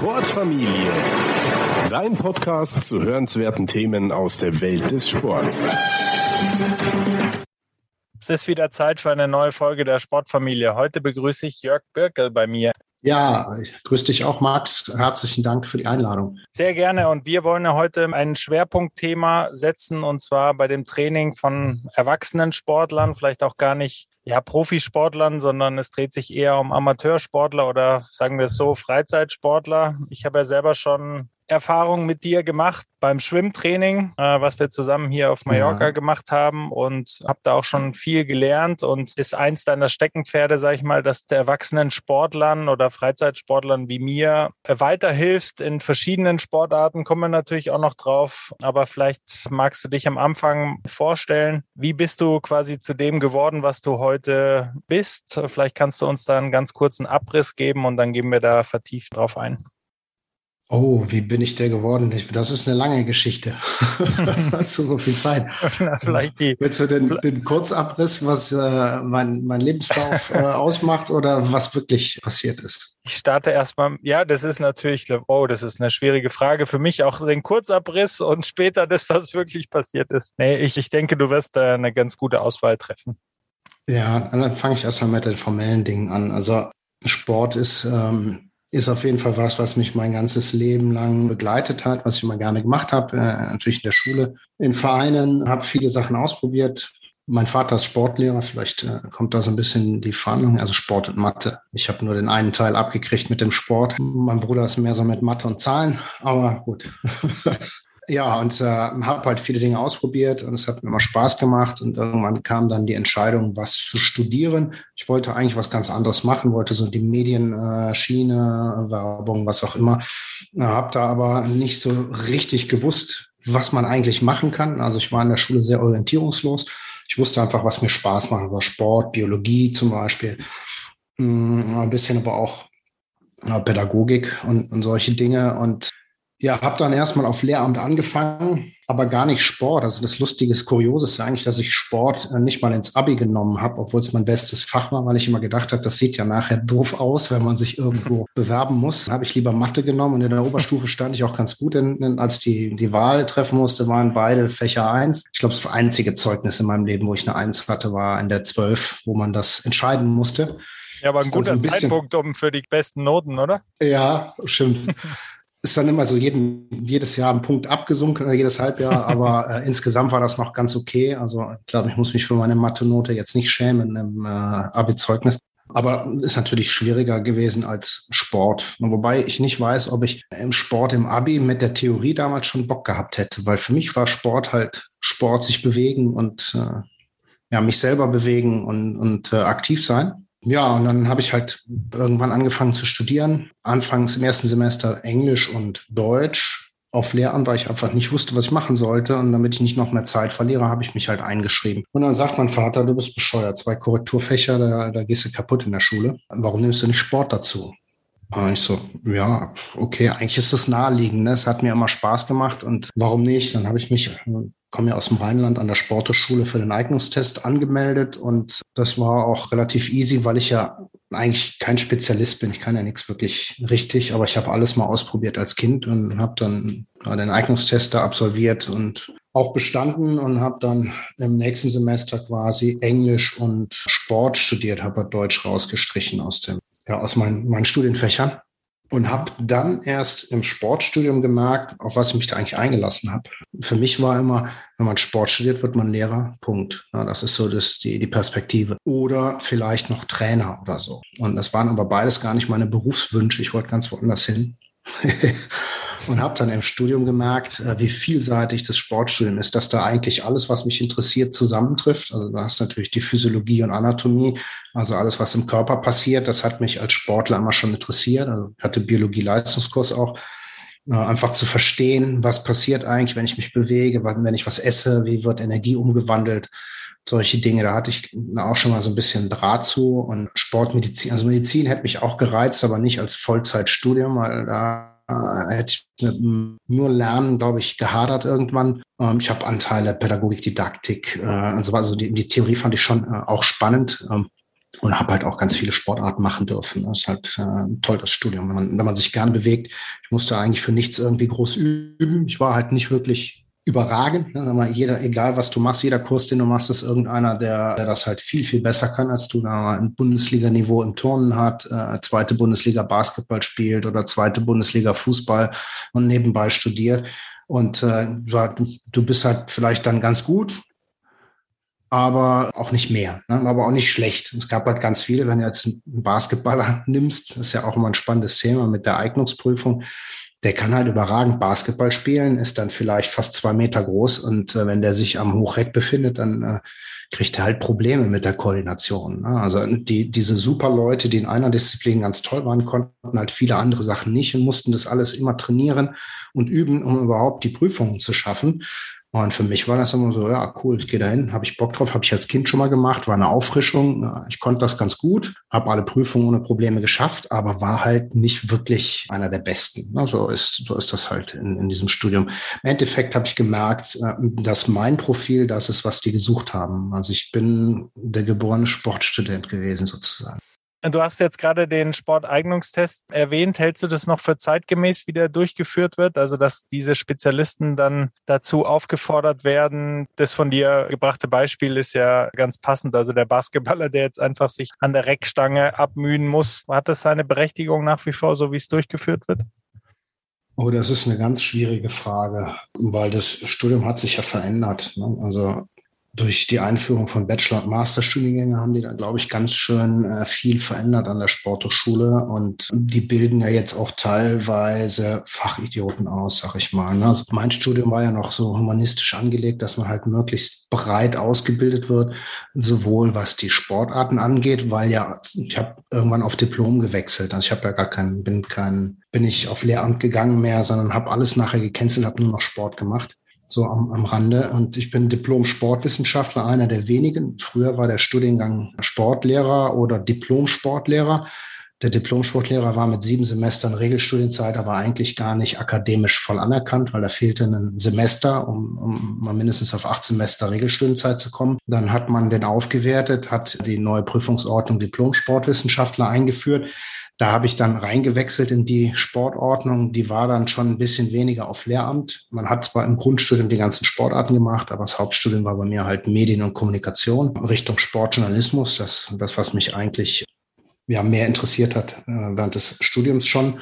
Sportfamilie. Dein Podcast zu hörenswerten Themen aus der Welt des Sports. Es ist wieder Zeit für eine neue Folge der Sportfamilie. Heute begrüße ich Jörg Birkel bei mir. Ja, ich grüße dich auch, Max. Herzlichen Dank für die Einladung. Sehr gerne. Und wir wollen heute ein Schwerpunktthema setzen, und zwar bei dem Training von erwachsenen Sportlern, vielleicht auch gar nicht ja, Profisportlern, sondern es dreht sich eher um Amateursportler oder sagen wir es so, Freizeitsportler. Ich habe ja selber schon Erfahrung mit dir gemacht beim Schwimmtraining, äh, was wir zusammen hier auf Mallorca ja. gemacht haben und habe da auch schon viel gelernt und ist eins deiner Steckenpferde, sag ich mal, dass der erwachsenen Sportlern oder Freizeitsportlern wie mir weiterhilft in verschiedenen Sportarten, kommen wir natürlich auch noch drauf, aber vielleicht magst du dich am Anfang vorstellen, wie bist du quasi zu dem geworden, was du heute bist? Vielleicht kannst du uns da einen ganz kurzen Abriss geben und dann gehen wir da vertieft drauf ein. Oh, wie bin ich der geworden? Das ist eine lange Geschichte. Hast du so viel Zeit? Vielleicht die. Willst du den, den Kurzabriss, was äh, mein, mein Lebenslauf äh, ausmacht oder was wirklich passiert ist? Ich starte erstmal, ja, das ist natürlich, oh, das ist eine schwierige Frage. Für mich auch den Kurzabriss und später das, was wirklich passiert ist. Nee, ich, ich denke, du wirst da eine ganz gute Auswahl treffen. Ja, dann fange ich erstmal mit den formellen Dingen an. Also Sport ist ähm, ist auf jeden Fall was, was mich mein ganzes Leben lang begleitet hat, was ich immer gerne gemacht habe. Äh, natürlich in der Schule, in Vereinen, habe viele Sachen ausprobiert. Mein Vater ist Sportlehrer, vielleicht äh, kommt da so ein bisschen die Verhandlung, also Sport und Mathe. Ich habe nur den einen Teil abgekriegt mit dem Sport. Mein Bruder ist mehr so mit Mathe und Zahlen, aber gut. ja, und äh, habe halt viele Dinge ausprobiert und es hat mir immer Spaß gemacht. Und irgendwann kam dann die Entscheidung, was zu studieren. Ich wollte eigentlich was ganz anderes machen, wollte so die Medienschiene, äh, Werbung, was auch immer. Äh, habe da aber nicht so richtig gewusst, was man eigentlich machen kann. Also ich war in der Schule sehr orientierungslos. Ich wusste einfach, was mir Spaß macht, war Sport, Biologie zum Beispiel. Mm, ein bisschen aber auch Pädagogik und, und solche Dinge. Und ja, habe dann erstmal auf Lehramt angefangen, aber gar nicht Sport. Also das Lustige, das Kuriose ist ja eigentlich, dass ich Sport äh, nicht mal ins Abi genommen habe, obwohl es mein bestes Fach war, weil ich immer gedacht habe, das sieht ja nachher doof aus, wenn man sich irgendwo bewerben muss. Habe ich lieber Mathe genommen und in der Oberstufe stand ich auch ganz gut. In, als ich die, die Wahl treffen musste, waren beide Fächer eins. Ich glaube, das einzige Zeugnis in meinem Leben, wo ich eine Eins hatte, war in der zwölf, wo man das entscheiden musste. Ja, aber ein guter ein Zeitpunkt um für die besten Noten, oder? Ja, stimmt. ist dann immer so jeden, jedes Jahr ein Punkt abgesunken oder jedes Halbjahr, aber äh, insgesamt war das noch ganz okay. Also ich glaube, ich muss mich für meine Mathe-Note jetzt nicht schämen im äh, Abi-Zeugnis. Aber ist natürlich schwieriger gewesen als Sport. Wobei ich nicht weiß, ob ich im Sport im Abi mit der Theorie damals schon Bock gehabt hätte, weil für mich war Sport halt Sport, sich bewegen und äh, ja, mich selber bewegen und, und äh, aktiv sein. Ja, und dann habe ich halt irgendwann angefangen zu studieren. Anfangs im ersten Semester Englisch und Deutsch auf Lehramt, weil ich einfach nicht wusste, was ich machen sollte. Und damit ich nicht noch mehr Zeit verliere, habe ich mich halt eingeschrieben. Und dann sagt mein Vater, du bist bescheuert. Zwei Korrekturfächer, da, da gehst du kaputt in der Schule. Warum nimmst du nicht Sport dazu? Und ich so, ja, okay, eigentlich ist das naheliegend. Ne? Es hat mir immer Spaß gemacht und warum nicht? Dann habe ich mich komme ja aus dem Rheinland an der Sporteschule für den Eignungstest angemeldet und das war auch relativ easy, weil ich ja eigentlich kein Spezialist bin. Ich kann ja nichts wirklich richtig, aber ich habe alles mal ausprobiert als Kind und habe dann den Eignungstest da absolviert und auch bestanden und habe dann im nächsten Semester quasi Englisch und Sport studiert, habe Deutsch rausgestrichen aus dem ja aus meinen, meinen Studienfächern und habe dann erst im Sportstudium gemerkt, auf was ich mich da eigentlich eingelassen habe. Für mich war immer, wenn man Sport studiert, wird man Lehrer. Punkt. Ja, das ist so das, die, die Perspektive. Oder vielleicht noch Trainer oder so. Und das waren aber beides gar nicht meine Berufswünsche. Ich wollte ganz woanders hin. und habe dann im Studium gemerkt, äh, wie vielseitig das Sportstudium ist, dass da eigentlich alles, was mich interessiert, zusammentrifft. Also da hast natürlich die Physiologie und Anatomie, also alles, was im Körper passiert, das hat mich als Sportler immer schon interessiert. Also ich hatte Biologie-Leistungskurs auch, äh, einfach zu verstehen, was passiert eigentlich, wenn ich mich bewege, wenn ich was esse, wie wird Energie umgewandelt solche Dinge. Da hatte ich auch schon mal so ein bisschen Draht zu und Sportmedizin. Also Medizin hätte mich auch gereizt, aber nicht als Vollzeitstudium, weil da äh, hätte ich mit nur Lernen, glaube ich, gehadert irgendwann. Ähm, ich habe Anteile Pädagogik, Didaktik äh, und so. Also die, die Theorie fand ich schon äh, auch spannend. Ähm, und habe halt auch ganz viele Sportarten machen dürfen. Das ist halt äh, toll, das Studium, wenn man, wenn man sich gern bewegt. Ich musste eigentlich für nichts irgendwie groß üben. Ich war halt nicht wirklich überragend. Ne? Jeder, egal was du machst, jeder Kurs, den du machst, ist irgendeiner, der, der das halt viel, viel besser kann als du. Da ein Bundesliga-Niveau im Turnen hat, äh, zweite Bundesliga Basketball spielt oder zweite Bundesliga Fußball und nebenbei studiert. Und äh, du bist halt vielleicht dann ganz gut, aber auch nicht mehr, ne? aber auch nicht schlecht. Es gab halt ganz viele, wenn du jetzt einen Basketballer nimmst, das ist ja auch immer ein spannendes Thema mit der Eignungsprüfung, der kann halt überragend Basketball spielen, ist dann vielleicht fast zwei Meter groß und äh, wenn der sich am Hochreck befindet, dann äh, kriegt er halt Probleme mit der Koordination. Ne? Also die, diese super Leute, die in einer Disziplin ganz toll waren, konnten halt viele andere Sachen nicht und mussten das alles immer trainieren und üben, um überhaupt die Prüfungen zu schaffen. Und für mich war das immer so, ja, cool, ich gehe dahin, habe ich Bock drauf, habe ich als Kind schon mal gemacht, war eine Auffrischung. Ich konnte das ganz gut, habe alle Prüfungen ohne Probleme geschafft, aber war halt nicht wirklich einer der Besten. So ist, so ist das halt in, in diesem Studium. Im Endeffekt habe ich gemerkt, äh, dass mein Profil das ist, was die gesucht haben. Also ich bin der geborene Sportstudent gewesen sozusagen. Du hast jetzt gerade den Sporteignungstest erwähnt. Hältst du das noch für zeitgemäß, wie der durchgeführt wird? Also, dass diese Spezialisten dann dazu aufgefordert werden. Das von dir gebrachte Beispiel ist ja ganz passend. Also der Basketballer, der jetzt einfach sich an der Reckstange abmühen muss, hat das seine Berechtigung nach wie vor, so wie es durchgeführt wird? Oh, das ist eine ganz schwierige Frage, weil das Studium hat sich ja verändert. Ne? Also durch die Einführung von Bachelor- und Masterstudiengängen haben die da, glaube ich, ganz schön äh, viel verändert an der Sporthochschule. Und die bilden ja jetzt auch teilweise Fachidioten aus, sag ich mal. Ne? Also mein Studium war ja noch so humanistisch angelegt, dass man halt möglichst breit ausgebildet wird, sowohl was die Sportarten angeht, weil ja, ich habe irgendwann auf Diplom gewechselt. Also ich habe ja gar keinen, bin kein, bin ich auf Lehramt gegangen mehr, sondern habe alles nachher gecancelt, habe nur noch Sport gemacht so am, am Rande. Und ich bin Diplom-Sportwissenschaftler, einer der wenigen. Früher war der Studiengang Sportlehrer oder Diplom-Sportlehrer. Der Diplom-Sportlehrer war mit sieben Semestern Regelstudienzeit, aber eigentlich gar nicht akademisch voll anerkannt, weil da fehlte ein Semester, um, um mal mindestens auf acht Semester Regelstudienzeit zu kommen. Dann hat man den aufgewertet, hat die neue Prüfungsordnung Diplom-Sportwissenschaftler eingeführt. Da habe ich dann reingewechselt in die Sportordnung. Die war dann schon ein bisschen weniger auf Lehramt. Man hat zwar im Grundstudium die ganzen Sportarten gemacht, aber das Hauptstudium war bei mir halt Medien und Kommunikation Richtung Sportjournalismus. Das, das was mich eigentlich ja, mehr interessiert hat äh, während des Studiums schon.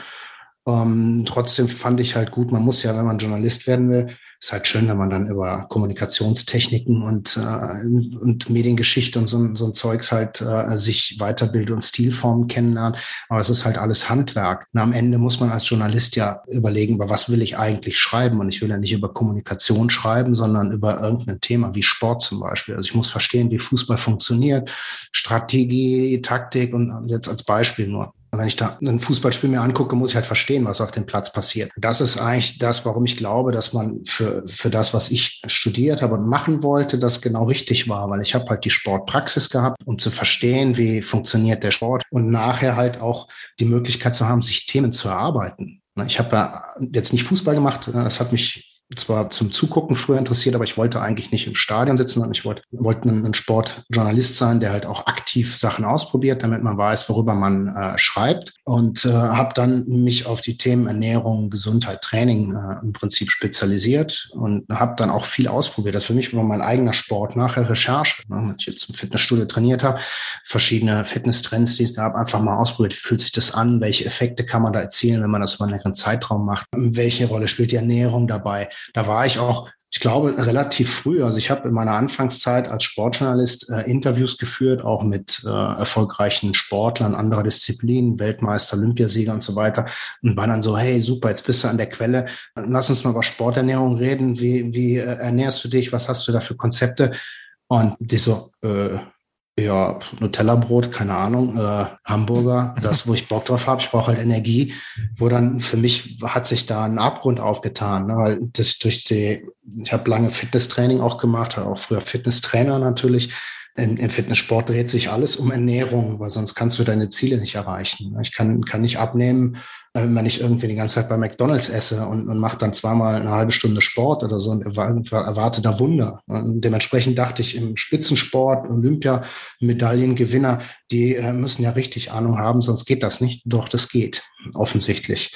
Ähm, trotzdem fand ich halt gut, man muss ja, wenn man Journalist werden will, ist halt schön, wenn man dann über Kommunikationstechniken und, äh, und Mediengeschichte und so, so ein Zeugs halt äh, sich weiterbildet und Stilformen kennenlernt. Aber es ist halt alles Handwerk. Und am Ende muss man als Journalist ja überlegen, über was will ich eigentlich schreiben. Und ich will ja nicht über Kommunikation schreiben, sondern über irgendein Thema wie Sport zum Beispiel. Also ich muss verstehen, wie Fußball funktioniert, Strategie, Taktik und jetzt als Beispiel nur. Wenn ich da ein Fußballspiel mir angucke, muss ich halt verstehen, was auf dem Platz passiert. Das ist eigentlich das, warum ich glaube, dass man für, für das, was ich studiert habe und machen wollte, das genau richtig war, weil ich habe halt die Sportpraxis gehabt, um zu verstehen, wie funktioniert der Sport und nachher halt auch die Möglichkeit zu haben, sich Themen zu erarbeiten. Ich habe jetzt nicht Fußball gemacht, das hat mich zwar zum Zugucken früher interessiert, aber ich wollte eigentlich nicht im Stadion sitzen, sondern ich wollte, wollte ein, Sportjournalist sein, der halt auch aktiv Sachen ausprobiert, damit man weiß, worüber man äh, schreibt. Und äh, habe dann mich auf die Themen Ernährung, Gesundheit, Training äh, im Prinzip spezialisiert und habe dann auch viel ausprobiert. Das für mich war mein eigener Sport nachher Recherche. Ne, wenn ich jetzt im Fitnessstudio trainiert habe, verschiedene Fitnesstrends, die es gab, einfach mal ausprobiert. Wie fühlt sich das an? Welche Effekte kann man da erzielen, wenn man das über einen längeren Zeitraum macht? Welche Rolle spielt die Ernährung dabei? Da war ich auch, ich glaube, relativ früh. Also ich habe in meiner Anfangszeit als Sportjournalist äh, Interviews geführt, auch mit äh, erfolgreichen Sportlern anderer Disziplinen, Weltmeister, Olympiasieger und so weiter. Und war dann so, hey, super, jetzt bist du an der Quelle. Lass uns mal über Sporternährung reden. Wie, wie äh, ernährst du dich? Was hast du da für Konzepte? Und die so, äh, ja, Nutella-Brot, keine Ahnung, äh, Hamburger, das, wo ich Bock drauf habe, ich brauche halt Energie, wo dann für mich hat sich da ein Abgrund aufgetan, ne, weil das durch die, ich habe lange Fitnesstraining auch gemacht, auch früher Fitnesstrainer natürlich, im, Fitnesssport dreht sich alles um Ernährung, weil sonst kannst du deine Ziele nicht erreichen. Ich kann, kann nicht abnehmen, äh, wenn ich irgendwie die ganze Zeit bei McDonalds esse und, und mache dann zweimal eine halbe Stunde Sport oder so und erwarte da Wunder. Und dementsprechend dachte ich im Spitzensport, Olympia, Medaillengewinner, die äh, müssen ja richtig Ahnung haben, sonst geht das nicht. Doch, das geht, offensichtlich.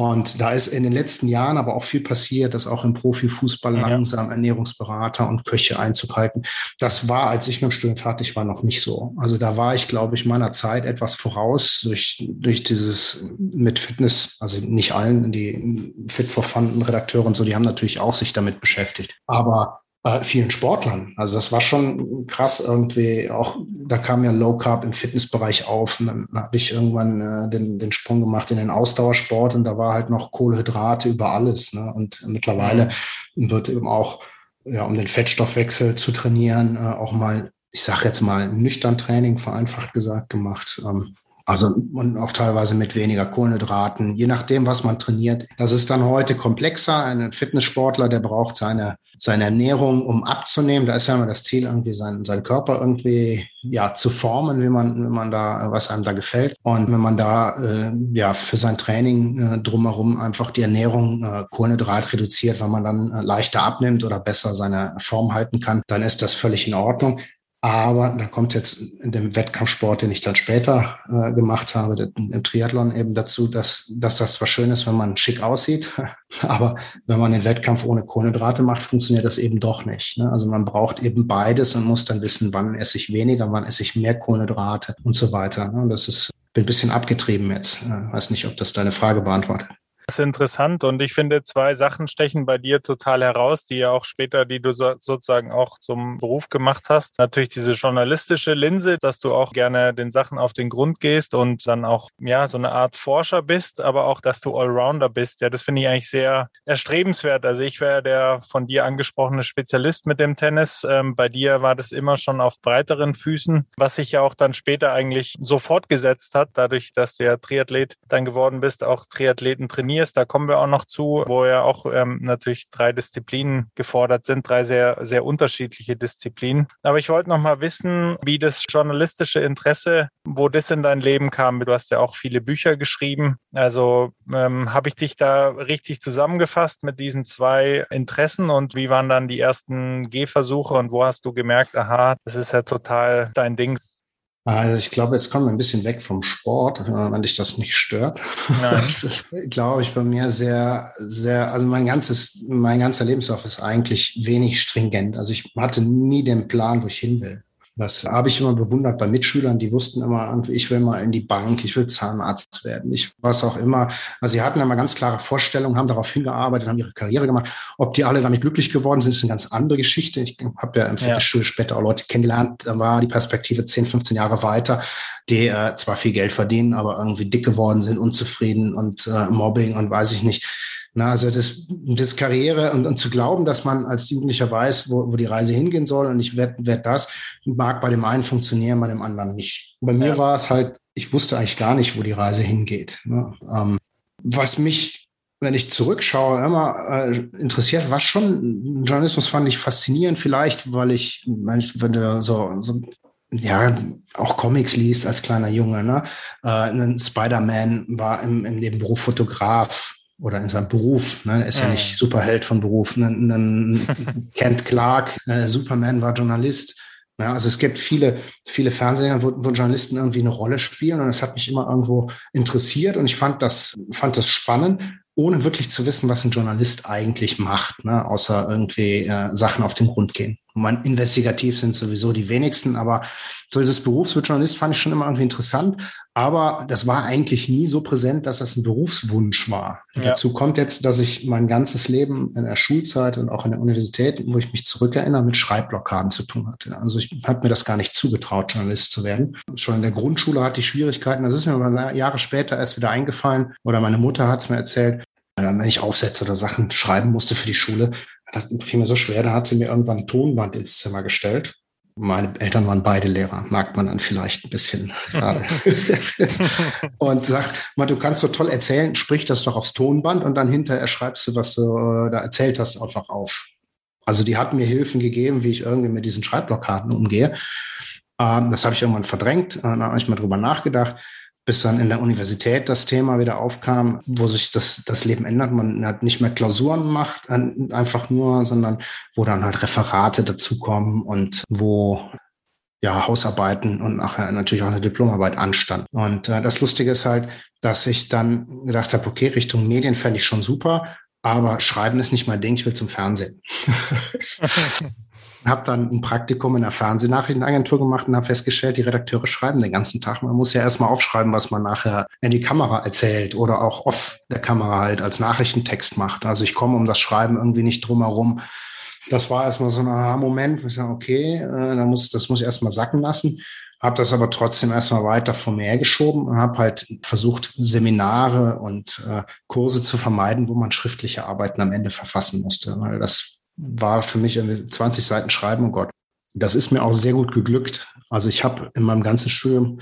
Und da ist in den letzten Jahren aber auch viel passiert, dass auch im Profifußball ja. langsam Ernährungsberater und Köche Einzug halten. Das war, als ich mit dem Studium fertig war, noch nicht so. Also da war ich, glaube ich, meiner Zeit etwas voraus durch, durch dieses mit Fitness, also nicht allen, die Fit for Fun Redakteure und so, die haben natürlich auch sich damit beschäftigt. Aber äh, vielen Sportlern. Also das war schon krass irgendwie. Auch da kam ja Low Carb im Fitnessbereich auf. Und dann habe ich irgendwann äh, den, den Sprung gemacht in den Ausdauersport und da war halt noch Kohlenhydrate über alles. Ne? Und mittlerweile mhm. wird eben auch, ja, um den Fettstoffwechsel zu trainieren, äh, auch mal, ich sage jetzt mal, nüchtern Training, vereinfacht gesagt, gemacht. Ähm, also und auch teilweise mit weniger Kohlenhydraten, je nachdem, was man trainiert. Das ist dann heute komplexer. Ein Fitnesssportler, der braucht seine, seine Ernährung, um abzunehmen. Da ist ja immer das Ziel, irgendwie seinen, seinen Körper irgendwie ja zu formen, wie man, wenn man da, was einem da gefällt. Und wenn man da äh, ja für sein Training äh, drumherum einfach die Ernährung äh, Kohlenhydrat reduziert, weil man dann äh, leichter abnimmt oder besser seine Form halten kann, dann ist das völlig in Ordnung. Aber da kommt jetzt in dem Wettkampfsport, den ich dann später äh, gemacht habe, im Triathlon eben dazu, dass, dass das zwar schön ist, wenn man schick aussieht, aber wenn man den Wettkampf ohne Kohlenhydrate macht, funktioniert das eben doch nicht. Ne? Also man braucht eben beides und muss dann wissen, wann esse ich weniger, wann esse ich mehr Kohlenhydrate und so weiter. Ne? Und das ist, bin ein bisschen abgetrieben jetzt. Äh, weiß nicht, ob das deine Frage beantwortet. Ist interessant und ich finde, zwei Sachen stechen bei dir total heraus, die ja auch später, die du so, sozusagen auch zum Beruf gemacht hast. Natürlich diese journalistische Linse, dass du auch gerne den Sachen auf den Grund gehst und dann auch, ja, so eine Art Forscher bist, aber auch, dass du Allrounder bist. Ja, das finde ich eigentlich sehr erstrebenswert. Also ich wäre der von dir angesprochene Spezialist mit dem Tennis. Ähm, bei dir war das immer schon auf breiteren Füßen, was sich ja auch dann später eigentlich so fortgesetzt hat, dadurch, dass du ja Triathlet dann geworden bist, auch Triathleten trainiert trainierst, da kommen wir auch noch zu, wo ja auch ähm, natürlich drei Disziplinen gefordert sind, drei sehr, sehr unterschiedliche Disziplinen. Aber ich wollte noch mal wissen, wie das journalistische Interesse, wo das in dein Leben kam. Du hast ja auch viele Bücher geschrieben. Also ähm, habe ich dich da richtig zusammengefasst mit diesen zwei Interessen und wie waren dann die ersten Gehversuche und wo hast du gemerkt, aha, das ist ja total dein Ding? Also ich glaube, jetzt kommen wir ein bisschen weg vom Sport, wenn dich das nicht stört. Nein. Das ist, glaube ich, bei mir sehr, sehr, also mein ganzes, mein ganzer Lebenslauf ist eigentlich wenig stringent. Also ich hatte nie den Plan, wo ich hin will. Das habe ich immer bewundert bei Mitschülern, die wussten immer, ich will mal in die Bank, ich will Zahnarzt werden, ich was auch immer. Also sie hatten immer ganz klare Vorstellungen, haben darauf hingearbeitet, haben ihre Karriere gemacht. Ob die alle damit glücklich geworden sind, ist eine ganz andere Geschichte. Ich habe ja im Fitnessstudio ja. später auch Leute kennengelernt, da war die Perspektive 10, 15 Jahre weiter, die äh, zwar viel Geld verdienen, aber irgendwie dick geworden sind, unzufrieden und äh, Mobbing und weiß ich nicht. Na, also das, das Karriere und, und zu glauben, dass man als Jugendlicher weiß, wo, wo die Reise hingehen soll und ich werde werd das, mag bei dem einen funktionieren, bei dem anderen nicht. Bei mir ja. war es halt, ich wusste eigentlich gar nicht, wo die Reise hingeht. Ne? Ähm, was mich, wenn ich zurückschaue, immer äh, interessiert, war schon, Journalismus fand ich faszinierend, vielleicht, weil ich, wenn du so, so ja, auch Comics liest als kleiner Junge. Ne? Äh, Spider-Man war im, im Nebenberuf Fotograf oder in seinem Beruf. Ne? Er ist ja, nicht Superheld von Beruf. Dann Kent Clark, äh, Superman war Journalist. Ja, also es gibt viele, viele Fernsehsender, wo, wo Journalisten irgendwie eine Rolle spielen und es hat mich immer irgendwo interessiert und ich fand das, fand das spannend ohne wirklich zu wissen, was ein Journalist eigentlich macht, ne? außer irgendwie äh, Sachen auf den Grund gehen. Man, investigativ sind sowieso die wenigsten, aber so dieses Berufsbild Journalist fand ich schon immer irgendwie interessant, aber das war eigentlich nie so präsent, dass das ein Berufswunsch war. Ja. Dazu kommt jetzt, dass ich mein ganzes Leben in der Schulzeit und auch in der Universität, wo ich mich zurückerinnere, mit Schreibblockaden zu tun hatte. Also ich habe mir das gar nicht zugetraut, Journalist zu werden. Schon in der Grundschule hatte ich Schwierigkeiten. Das ist mir aber Jahre später erst wieder eingefallen oder meine Mutter hat es mir erzählt, wenn ich Aufsätze oder Sachen schreiben musste für die Schule, das fiel mir so schwer, da hat sie mir irgendwann ein Tonband ins Zimmer gestellt. Meine Eltern waren beide Lehrer, merkt man dann vielleicht ein bisschen gerade. und sagt, mal, du kannst so toll erzählen, sprich das doch aufs Tonband und dann hinterher schreibst du, was du da erzählt hast, einfach auf. Also die hat mir Hilfen gegeben, wie ich irgendwie mit diesen Schreibblockaden umgehe. Ähm, das habe ich irgendwann verdrängt, äh, da habe ich mal drüber nachgedacht bis dann in der Universität das Thema wieder aufkam, wo sich das, das Leben ändert. Man hat nicht mehr Klausuren macht, einfach nur, sondern wo dann halt Referate dazukommen und wo ja, Hausarbeiten und nachher natürlich auch eine Diplomarbeit anstand. Und äh, das Lustige ist halt, dass ich dann gedacht habe, okay, Richtung Medien fände ich schon super, aber Schreiben ist nicht mein Ding, ich will zum Fernsehen. habe dann ein Praktikum in der Fernsehnachrichtenagentur gemacht und habe festgestellt, die Redakteure schreiben den ganzen Tag. Man muss ja erstmal aufschreiben, was man nachher in die Kamera erzählt oder auch off der Kamera halt als Nachrichtentext macht. Also ich komme um das Schreiben irgendwie nicht drum herum. Das war erstmal so ein Moment, wo ich sage, okay, äh, da muss, das muss ich erstmal sacken lassen. Habe das aber trotzdem erstmal weiter vor mir geschoben und habe halt versucht, Seminare und äh, Kurse zu vermeiden, wo man schriftliche Arbeiten am Ende verfassen musste, weil das war für mich 20 Seiten schreiben, oh Gott. Das ist mir auch sehr gut geglückt. Also ich habe in meinem ganzen Studium,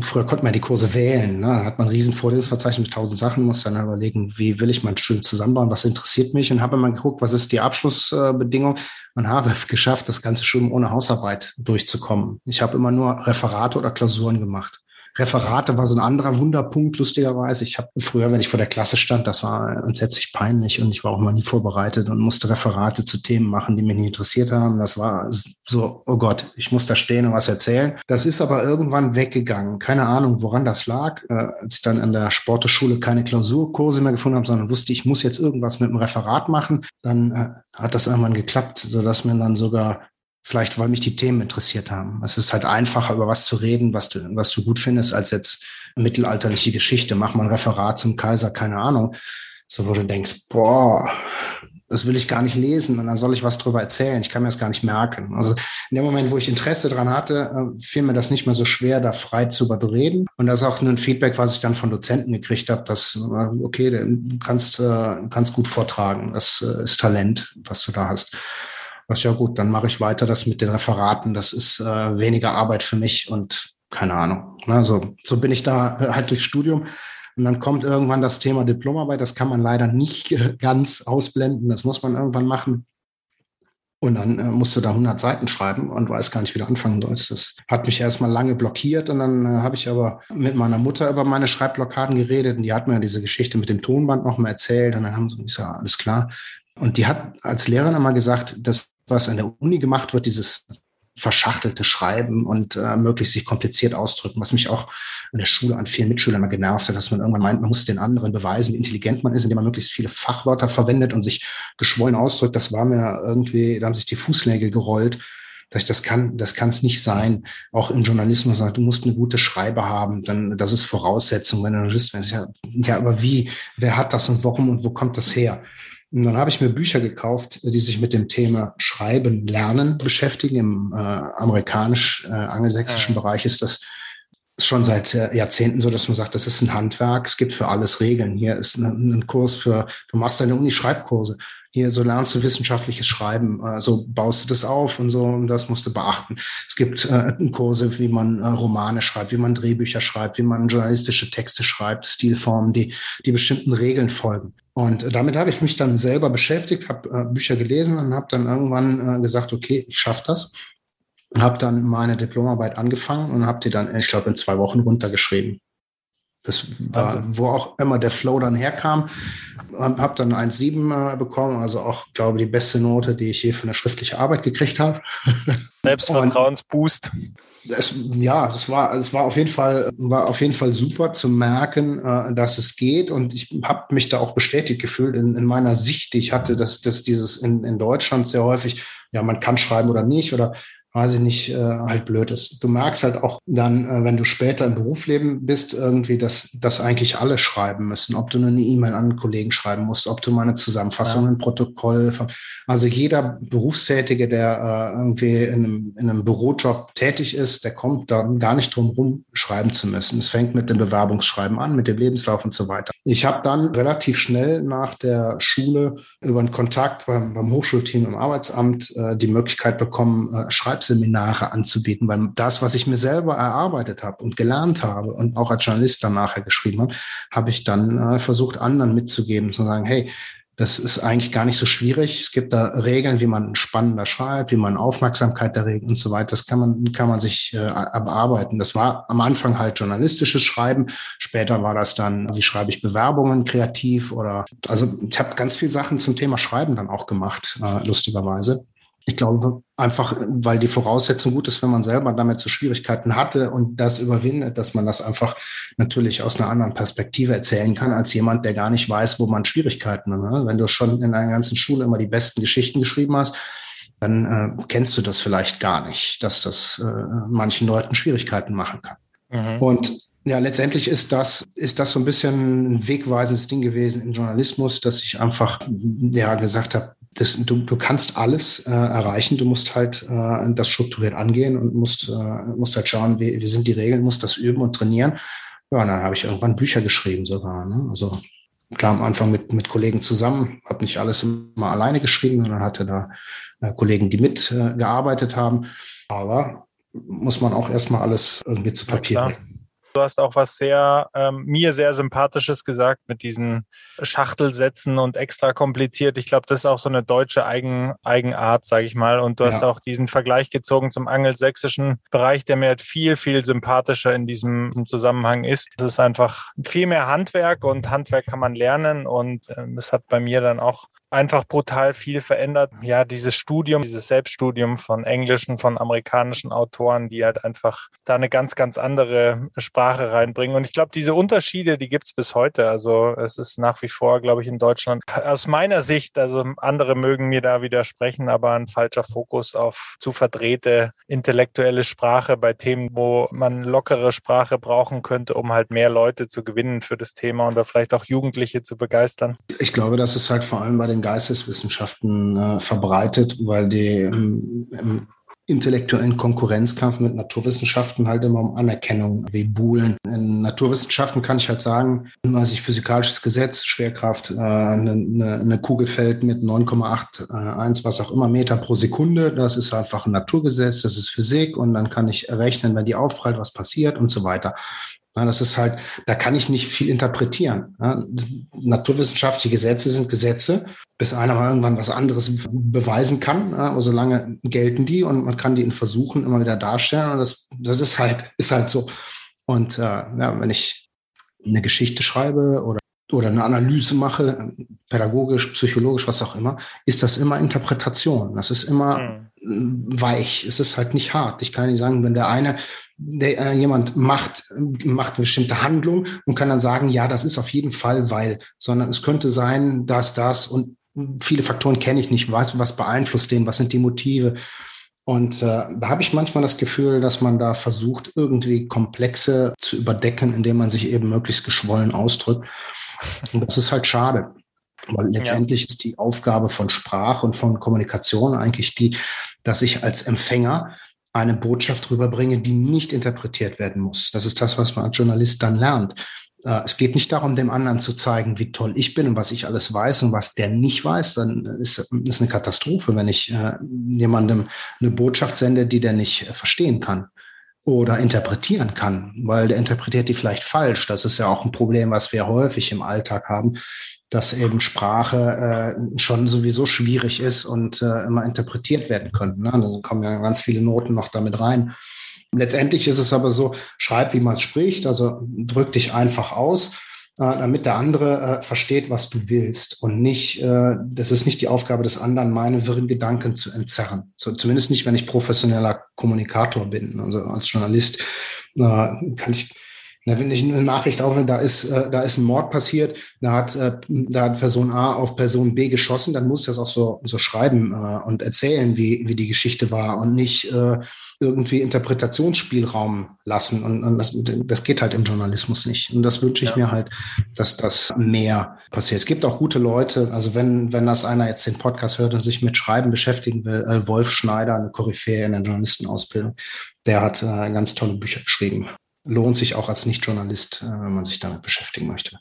früher konnte man die Kurse wählen, ne? da hat man ein riesen Vorlesungsverzeichnis mit tausend Sachen, muss dann überlegen, wie will ich mein Studium zusammenbauen, was interessiert mich und habe mal geguckt, was ist die Abschlussbedingung und habe geschafft, das ganze Studium ohne Hausarbeit durchzukommen. Ich habe immer nur Referate oder Klausuren gemacht. Referate war so ein anderer Wunderpunkt, lustigerweise. Ich habe früher, wenn ich vor der Klasse stand, das war entsetzlich peinlich und ich war auch mal nie vorbereitet und musste Referate zu Themen machen, die mich nicht interessiert haben. Das war so, oh Gott, ich muss da stehen und was erzählen. Das ist aber irgendwann weggegangen. Keine Ahnung, woran das lag. Äh, als ich dann an der Sporteschule keine Klausurkurse mehr gefunden habe, sondern wusste, ich muss jetzt irgendwas mit dem Referat machen, dann äh, hat das irgendwann geklappt, sodass mir dann sogar Vielleicht, weil mich die Themen interessiert haben. Es ist halt einfacher, über was zu reden, was du, was du gut findest, als jetzt mittelalterliche Geschichte. Mach mal ein Referat zum Kaiser, keine Ahnung. So, wo du denkst, boah, das will ich gar nicht lesen und dann soll ich was drüber erzählen. Ich kann mir das gar nicht merken. Also in dem Moment, wo ich Interesse dran hatte, äh, fiel mir das nicht mehr so schwer, da frei zu reden. Und das ist auch ein Feedback, was ich dann von Dozenten gekriegt habe, dass, äh, okay, du kannst, äh, kannst gut vortragen. Das ist Talent, was du da hast was ja gut, dann mache ich weiter das mit den Referaten. Das ist äh, weniger Arbeit für mich und keine Ahnung. Ne? So, so bin ich da äh, halt durchs Studium. Und dann kommt irgendwann das Thema Diplomarbeit. Das kann man leider nicht äh, ganz ausblenden. Das muss man irgendwann machen. Und dann äh, musst du da 100 Seiten schreiben und weiß gar nicht, wie du anfangen sollst. Das hat mich erstmal lange blockiert und dann äh, habe ich aber mit meiner Mutter über meine Schreibblockaden geredet und die hat mir diese Geschichte mit dem Tonband nochmal erzählt und dann haben sie gesagt, alles klar. Und die hat als Lehrerin einmal gesagt, dass was an der Uni gemacht wird, dieses verschachtelte Schreiben und äh, möglichst sich kompliziert ausdrücken, was mich auch an der Schule an vielen Mitschülern immer genervt hat, dass man irgendwann meint, man muss den anderen beweisen, wie intelligent man ist, indem man möglichst viele Fachwörter verwendet und sich geschwollen ausdrückt. Das war mir irgendwie, da haben sich die Fußnägel gerollt. Sag ich, das kann, das kann es nicht sein. Auch im Journalismus sagt, du musst eine gute Schreibe haben, dann, das ist Voraussetzung, wenn du Journalist bist. Ja, ja, aber wie? Wer hat das und warum und wo kommt das her? Und dann habe ich mir Bücher gekauft, die sich mit dem Thema Schreiben, Lernen beschäftigen. Im äh, amerikanisch-angelsächsischen äh, Bereich ist das schon seit äh, Jahrzehnten so, dass man sagt, das ist ein Handwerk, es gibt für alles Regeln. Hier ist ein, ein Kurs für, du machst deine Uni-Schreibkurse. Hier, so lernst du wissenschaftliches Schreiben, äh, so baust du das auf und so, und das musst du beachten. Es gibt äh, Kurse, wie man äh, Romane schreibt, wie man Drehbücher schreibt, wie man journalistische Texte schreibt, Stilformen, die, die bestimmten Regeln folgen. Und damit habe ich mich dann selber beschäftigt, habe äh, Bücher gelesen und habe dann irgendwann äh, gesagt, okay, ich schaffe das. Habe dann meine Diplomarbeit angefangen und habe die dann, ich glaube, in zwei Wochen runtergeschrieben. Das war, also. wo auch immer der Flow dann herkam. Habe dann 1,7 äh, bekommen, also auch, glaube ich, die beste Note, die ich je für eine schriftliche Arbeit gekriegt habe. Selbstvertrauensboost es, ja, es war, es war auf jeden Fall, war auf jeden Fall super zu merken, äh, dass es geht. Und ich habe mich da auch bestätigt gefühlt in, in meiner Sicht, die ich hatte, dass, dass dieses in, in Deutschland sehr häufig, ja, man kann schreiben oder nicht oder weiß ich nicht, äh, halt blöd ist. Du merkst halt auch dann, äh, wenn du später im Berufsleben bist, irgendwie, dass, dass eigentlich alle schreiben müssen. Ob du eine E-Mail an einen Kollegen schreiben musst, ob du mal eine Zusammenfassung, ja. ein Protokoll. Also jeder Berufstätige, der äh, irgendwie in einem, in einem Bürojob tätig ist, der kommt da gar nicht drum rum, schreiben zu müssen. Es fängt mit dem Bewerbungsschreiben an, mit dem Lebenslauf und so weiter. Ich habe dann relativ schnell nach der Schule über einen Kontakt beim, beim Hochschulteam im Arbeitsamt äh, die Möglichkeit bekommen, äh, Schreibs Seminare anzubieten, weil das, was ich mir selber erarbeitet habe und gelernt habe und auch als Journalist dann nachher geschrieben habe, habe ich dann äh, versucht, anderen mitzugeben, zu sagen, hey, Das ist eigentlich gar nicht so schwierig. Es gibt da Regeln, wie man spannender schreibt, wie man Aufmerksamkeit erregt und so weiter. Das kann man, kann man sich äh, bearbeiten. Das war am Anfang halt journalistisches Schreiben. Später war das dann, wie schreibe ich Bewerbungen kreativ oder, also ich habe ganz viele Sachen zum Thema Schreiben dann auch gemacht, äh, lustigerweise. Ich glaube einfach, weil die Voraussetzung gut ist, wenn man selber damit so Schwierigkeiten hatte und das überwindet, dass man das einfach natürlich aus einer anderen Perspektive erzählen kann, als jemand, der gar nicht weiß, wo man Schwierigkeiten hat. Ne? Wenn du schon in einer ganzen Schule immer die besten Geschichten geschrieben hast, dann äh, kennst du das vielleicht gar nicht, dass das äh, manchen Leuten Schwierigkeiten machen kann. Mhm. Und ja, letztendlich ist das, ist das so ein bisschen ein wegweisendes Ding gewesen im Journalismus, dass ich einfach ja gesagt habe, das, du, du kannst alles äh, erreichen, du musst halt äh, das strukturiert angehen und musst, äh, musst halt schauen, wie, wie sind die Regeln, musst das üben und trainieren. Ja, und dann habe ich irgendwann Bücher geschrieben sogar. Ne? Also klar am Anfang mit, mit Kollegen zusammen, habe nicht alles immer alleine geschrieben, sondern hatte da äh, Kollegen, die mitgearbeitet äh, haben. Aber muss man auch erstmal alles irgendwie zu Papier bringen. Du hast auch was sehr, ähm, mir sehr Sympathisches gesagt mit diesen Schachtelsätzen und extra kompliziert. Ich glaube, das ist auch so eine deutsche Eigen, Eigenart, sage ich mal. Und du ja. hast auch diesen Vergleich gezogen zum angelsächsischen Bereich, der mir halt viel, viel sympathischer in diesem Zusammenhang ist. Es ist einfach viel mehr Handwerk und Handwerk kann man lernen. Und äh, das hat bei mir dann auch einfach brutal viel verändert. Ja, dieses Studium, dieses Selbststudium von englischen, von amerikanischen Autoren, die halt einfach da eine ganz, ganz andere Sprache reinbringen. Und ich glaube, diese Unterschiede, die gibt's bis heute. Also es ist nach wie vor, glaube ich, in Deutschland aus meiner Sicht, also andere mögen mir da widersprechen, aber ein falscher Fokus auf zu verdrehte intellektuelle Sprache bei Themen, wo man lockere Sprache brauchen könnte, um halt mehr Leute zu gewinnen für das Thema oder vielleicht auch Jugendliche zu begeistern. Ich glaube, das ist halt vor allem bei den Geisteswissenschaften äh, verbreitet, weil die im, im intellektuellen Konkurrenzkampf mit Naturwissenschaften halt immer um Anerkennung buhlen. In Naturwissenschaften kann ich halt sagen, weiß ich, physikalisches Gesetz, Schwerkraft, äh, eine, eine, Kugel fällt mit 9,81, was auch immer, Meter pro Sekunde. Das ist einfach ein Naturgesetz, das ist Physik und dann kann ich errechnen, wenn die aufprallt, was passiert und so weiter. Das ist halt, da kann ich nicht viel interpretieren. Naturwissenschaftliche Gesetze sind Gesetze, bis einer mal irgendwann was anderes beweisen kann. Aber solange gelten die und man kann die in Versuchen immer wieder darstellen. Und das, das ist halt, ist halt so. Und äh, ja, wenn ich eine Geschichte schreibe oder oder eine Analyse mache, pädagogisch, psychologisch, was auch immer, ist das immer Interpretation. Das ist immer mhm. weich. Es ist halt nicht hart. Ich kann nicht sagen, wenn der eine, der, äh, jemand macht, macht eine bestimmte Handlung und kann dann sagen, ja, das ist auf jeden Fall, weil, sondern es könnte sein, dass das und viele Faktoren kenne ich nicht, weiß, was beeinflusst den, was sind die Motive. Und äh, da habe ich manchmal das Gefühl, dass man da versucht, irgendwie Komplexe zu überdecken, indem man sich eben möglichst geschwollen ausdrückt. Und das ist halt schade. Weil letztendlich ja. ist die Aufgabe von Sprache und von Kommunikation eigentlich die, dass ich als Empfänger eine Botschaft rüberbringe, die nicht interpretiert werden muss. Das ist das, was man als Journalist dann lernt. Äh, es geht nicht darum, dem anderen zu zeigen, wie toll ich bin und was ich alles weiß und was der nicht weiß. Dann ist es eine Katastrophe, wenn ich äh, jemandem eine Botschaft sende, die der nicht verstehen kann oder interpretieren kann, weil der interpretiert die vielleicht falsch. Das ist ja auch ein Problem, was wir häufig im Alltag haben, dass eben Sprache äh, schon sowieso schwierig ist und äh, immer interpretiert werden könnte. Ne? Dann kommen ja ganz viele Noten noch damit rein. Letztendlich ist es aber so, schreib, wie man es spricht, also drück dich einfach aus äh, damit der andere äh, versteht, was du willst und nicht, äh, das ist nicht die Aufgabe des anderen, meine wirren Gedanken zu entzerren. So, zumindest nicht, wenn ich professioneller Kommunikator bin. Also als Journalist äh, kann ich wenn ich eine Nachricht aufnehme, da ist, äh, da ist ein Mord passiert, da hat, äh, da hat Person A auf Person B geschossen, dann muss ich das auch so, so schreiben äh, und erzählen, wie, wie die Geschichte war und nicht äh, irgendwie Interpretationsspielraum lassen. Und, und das, das geht halt im Journalismus nicht. Und das wünsche ich ja. mir halt, dass das mehr passiert. Es gibt auch gute Leute, also wenn, wenn das einer jetzt den Podcast hört und sich mit Schreiben beschäftigen will, äh, Wolf Schneider, eine Koryphäe in der Journalistenausbildung, der hat äh, ganz tolle Bücher geschrieben lohnt sich auch als Nicht-Journalist, äh, wenn man sich damit beschäftigen möchte.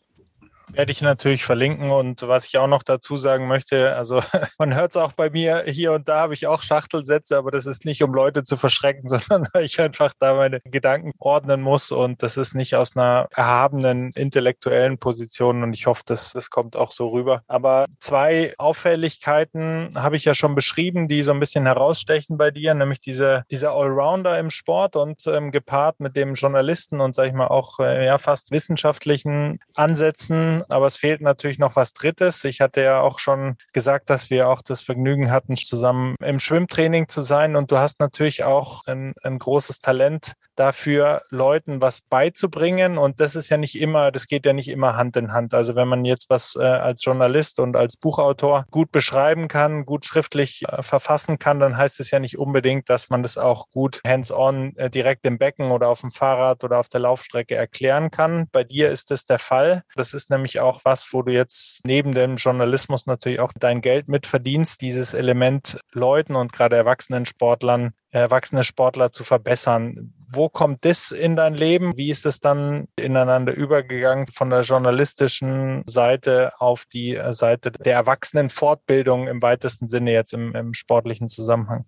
Werde ich natürlich verlinken. Und was ich auch noch dazu sagen möchte, also man hört es auch bei mir, hier und da habe ich auch Schachtelsätze, aber das ist nicht, um Leute zu verschrecken, sondern weil ich einfach da meine Gedanken ordnen muss. Und das ist nicht aus einer erhabenen intellektuellen Position. Und ich hoffe, dass das kommt auch so rüber. Aber zwei Auffälligkeiten habe ich ja schon beschrieben, die so ein bisschen herausstechen bei dir, nämlich diese, dieser Allrounder im Sport und ähm, gepaart mit dem Journalisten und sage ich mal auch äh, ja fast wissenschaftlichen Ansätzen aber es fehlt natürlich noch was Drittes. Ich hatte ja auch schon gesagt, dass wir auch das Vergnügen hatten, zusammen im Schwimmtraining zu sein. Und du hast natürlich auch ein, ein großes Talent dafür, Leuten was beizubringen. Und das ist ja nicht immer, das geht ja nicht immer Hand in Hand. Also wenn man jetzt was äh, als Journalist und als Buchautor gut beschreiben kann, gut schriftlich äh, verfassen kann, dann heißt es ja nicht unbedingt, dass man das auch gut hands-on äh, direkt im Becken oder auf dem Fahrrad oder auf der Laufstrecke erklären kann. Bei dir ist das der Fall. Das ist nämlich auch was, wo du jetzt neben dem Journalismus natürlich auch dein Geld mitverdienst, dieses Element Leuten und gerade erwachsenen Sportlern erwachsene Sportler zu verbessern. Wo kommt das in dein Leben? Wie ist es dann ineinander übergegangen von der journalistischen Seite auf die Seite der Erwachsenenfortbildung im weitesten Sinne jetzt im, im sportlichen Zusammenhang?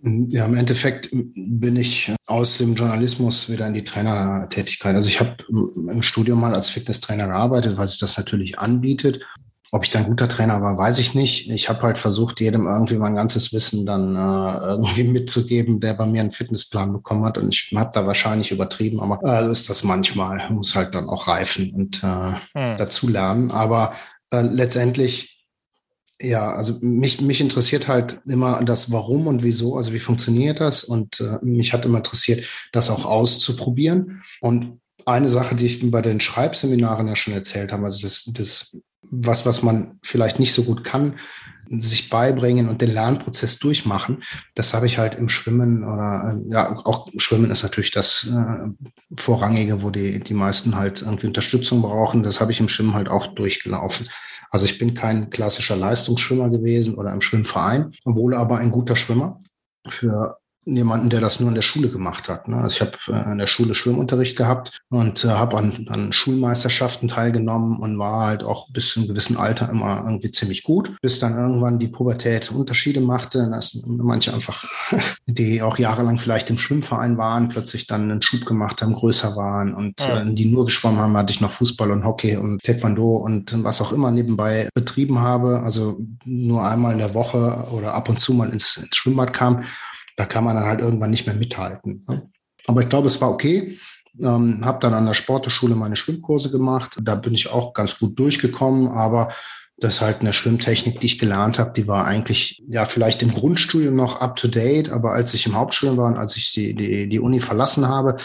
Ja, im Endeffekt bin ich aus dem Journalismus wieder in die Trainertätigkeit. Also ich habe im Studium mal als Fitnesstrainer gearbeitet, weil sich das natürlich anbietet. Ob ich dann guter Trainer war, weiß ich nicht. Ich habe halt versucht, jedem irgendwie mein ganzes Wissen dann äh, irgendwie mitzugeben, der bei mir einen Fitnessplan bekommen hat. Und ich habe da wahrscheinlich übertrieben, aber äh, ist das manchmal. Muss halt dann auch reifen und äh, hm. dazu lernen. Aber äh, letztendlich ja, also mich, mich interessiert halt immer das Warum und Wieso, also wie funktioniert das? Und äh, mich hat immer interessiert, das auch auszuprobieren. Und eine Sache, die ich bei den Schreibseminaren ja schon erzählt habe, also das, das was, was man vielleicht nicht so gut kann, sich beibringen und den Lernprozess durchmachen. Das habe ich halt im Schwimmen oder äh, ja, auch Schwimmen ist natürlich das äh, Vorrangige, wo die, die meisten halt irgendwie Unterstützung brauchen. Das habe ich im Schwimmen halt auch durchgelaufen. Also ich bin kein klassischer Leistungsschwimmer gewesen oder im Schwimmverein, obwohl aber ein guter Schwimmer. Für jemanden, der das nur in der Schule gemacht hat. Ne? Also ich habe äh, in der Schule Schwimmunterricht gehabt und äh, habe an, an Schulmeisterschaften teilgenommen und war halt auch bis zu einem gewissen Alter immer irgendwie ziemlich gut, bis dann irgendwann die Pubertät Unterschiede machte, dass manche einfach, die auch jahrelang vielleicht im Schwimmverein waren, plötzlich dann einen Schub gemacht haben, größer waren und ja. äh, die nur geschwommen haben, hatte ich noch Fußball und Hockey und Taekwondo und was auch immer nebenbei betrieben habe, also nur einmal in der Woche oder ab und zu mal ins, ins Schwimmbad kam da kann man dann halt irgendwann nicht mehr mithalten. Ne? Aber ich glaube, es war okay. Ähm, habe dann an der Sporteschule meine Schwimmkurse gemacht. Da bin ich auch ganz gut durchgekommen, aber das ist halt eine Schwimmtechnik, die ich gelernt habe, die war eigentlich ja vielleicht im Grundstudium noch up to date, aber als ich im Hauptstudium war und als ich die, die, die Uni verlassen habe,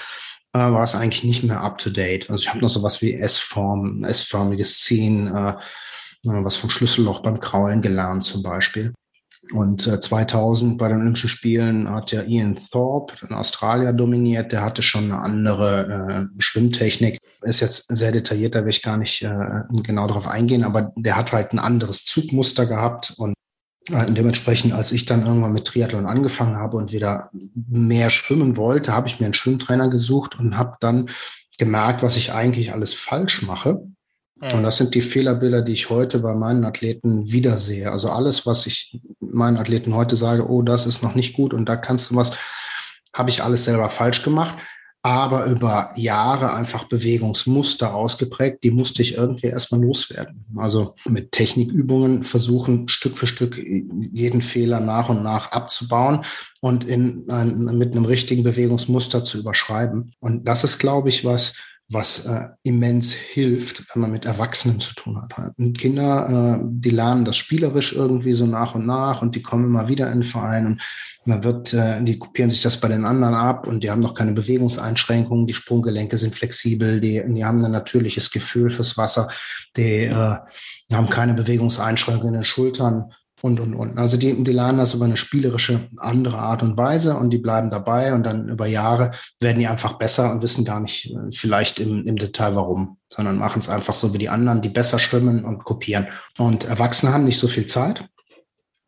äh, war es eigentlich nicht mehr up to date. Also ich habe noch sowas wie S-Form, S-förmiges Ziehen, äh, was vom Schlüsselloch beim Kraulen gelernt zum Beispiel. Und äh, 2000 bei den Olympischen Spielen hat ja Ian Thorpe, ein Australier, dominiert. Der hatte schon eine andere äh, Schwimmtechnik. Ist jetzt sehr detailliert, da will ich gar nicht äh, genau darauf eingehen, aber der hat halt ein anderes Zugmuster gehabt und äh, dementsprechend, als ich dann irgendwann mit Triathlon angefangen habe und wieder mehr schwimmen wollte, habe ich mir einen Schwimmtrainer gesucht und habe dann gemerkt, was ich eigentlich alles falsch mache und das sind die Fehlerbilder, die ich heute bei meinen Athleten wiedersehe. Also alles, was ich meinen Athleten heute sage, oh, das ist noch nicht gut und da kannst du was, habe ich alles selber falsch gemacht. Aber über Jahre einfach Bewegungsmuster ausgeprägt, die musste ich irgendwie erstmal loswerden. Also mit Technikübungen versuchen, Stück für Stück jeden Fehler nach und nach abzubauen und in ein, mit einem richtigen Bewegungsmuster zu überschreiben. Und das ist, glaube ich, was, was äh, immens hilft, wenn man mit Erwachsenen zu tun hat. Und Kinder, äh, die lernen das spielerisch irgendwie so nach und nach und die kommen immer wieder in den Verein und man wird, äh, die kopieren sich das bei den anderen ab und die haben noch keine Bewegungseinschränkungen, die Sprunggelenke sind flexibel, die, die haben ein natürliches Gefühl fürs Wasser, die äh, haben keine Bewegungseinschränkungen in den Schultern und, und, und. Also die, die lernen das über eine spielerische andere Art und Weise und die bleiben dabei und dann über Jahre werden die einfach besser und wissen gar nicht äh, vielleicht im, im Detail warum, sondern machen es einfach so wie die anderen, die besser schwimmen und kopieren. Und Erwachsene haben nicht so viel Zeit.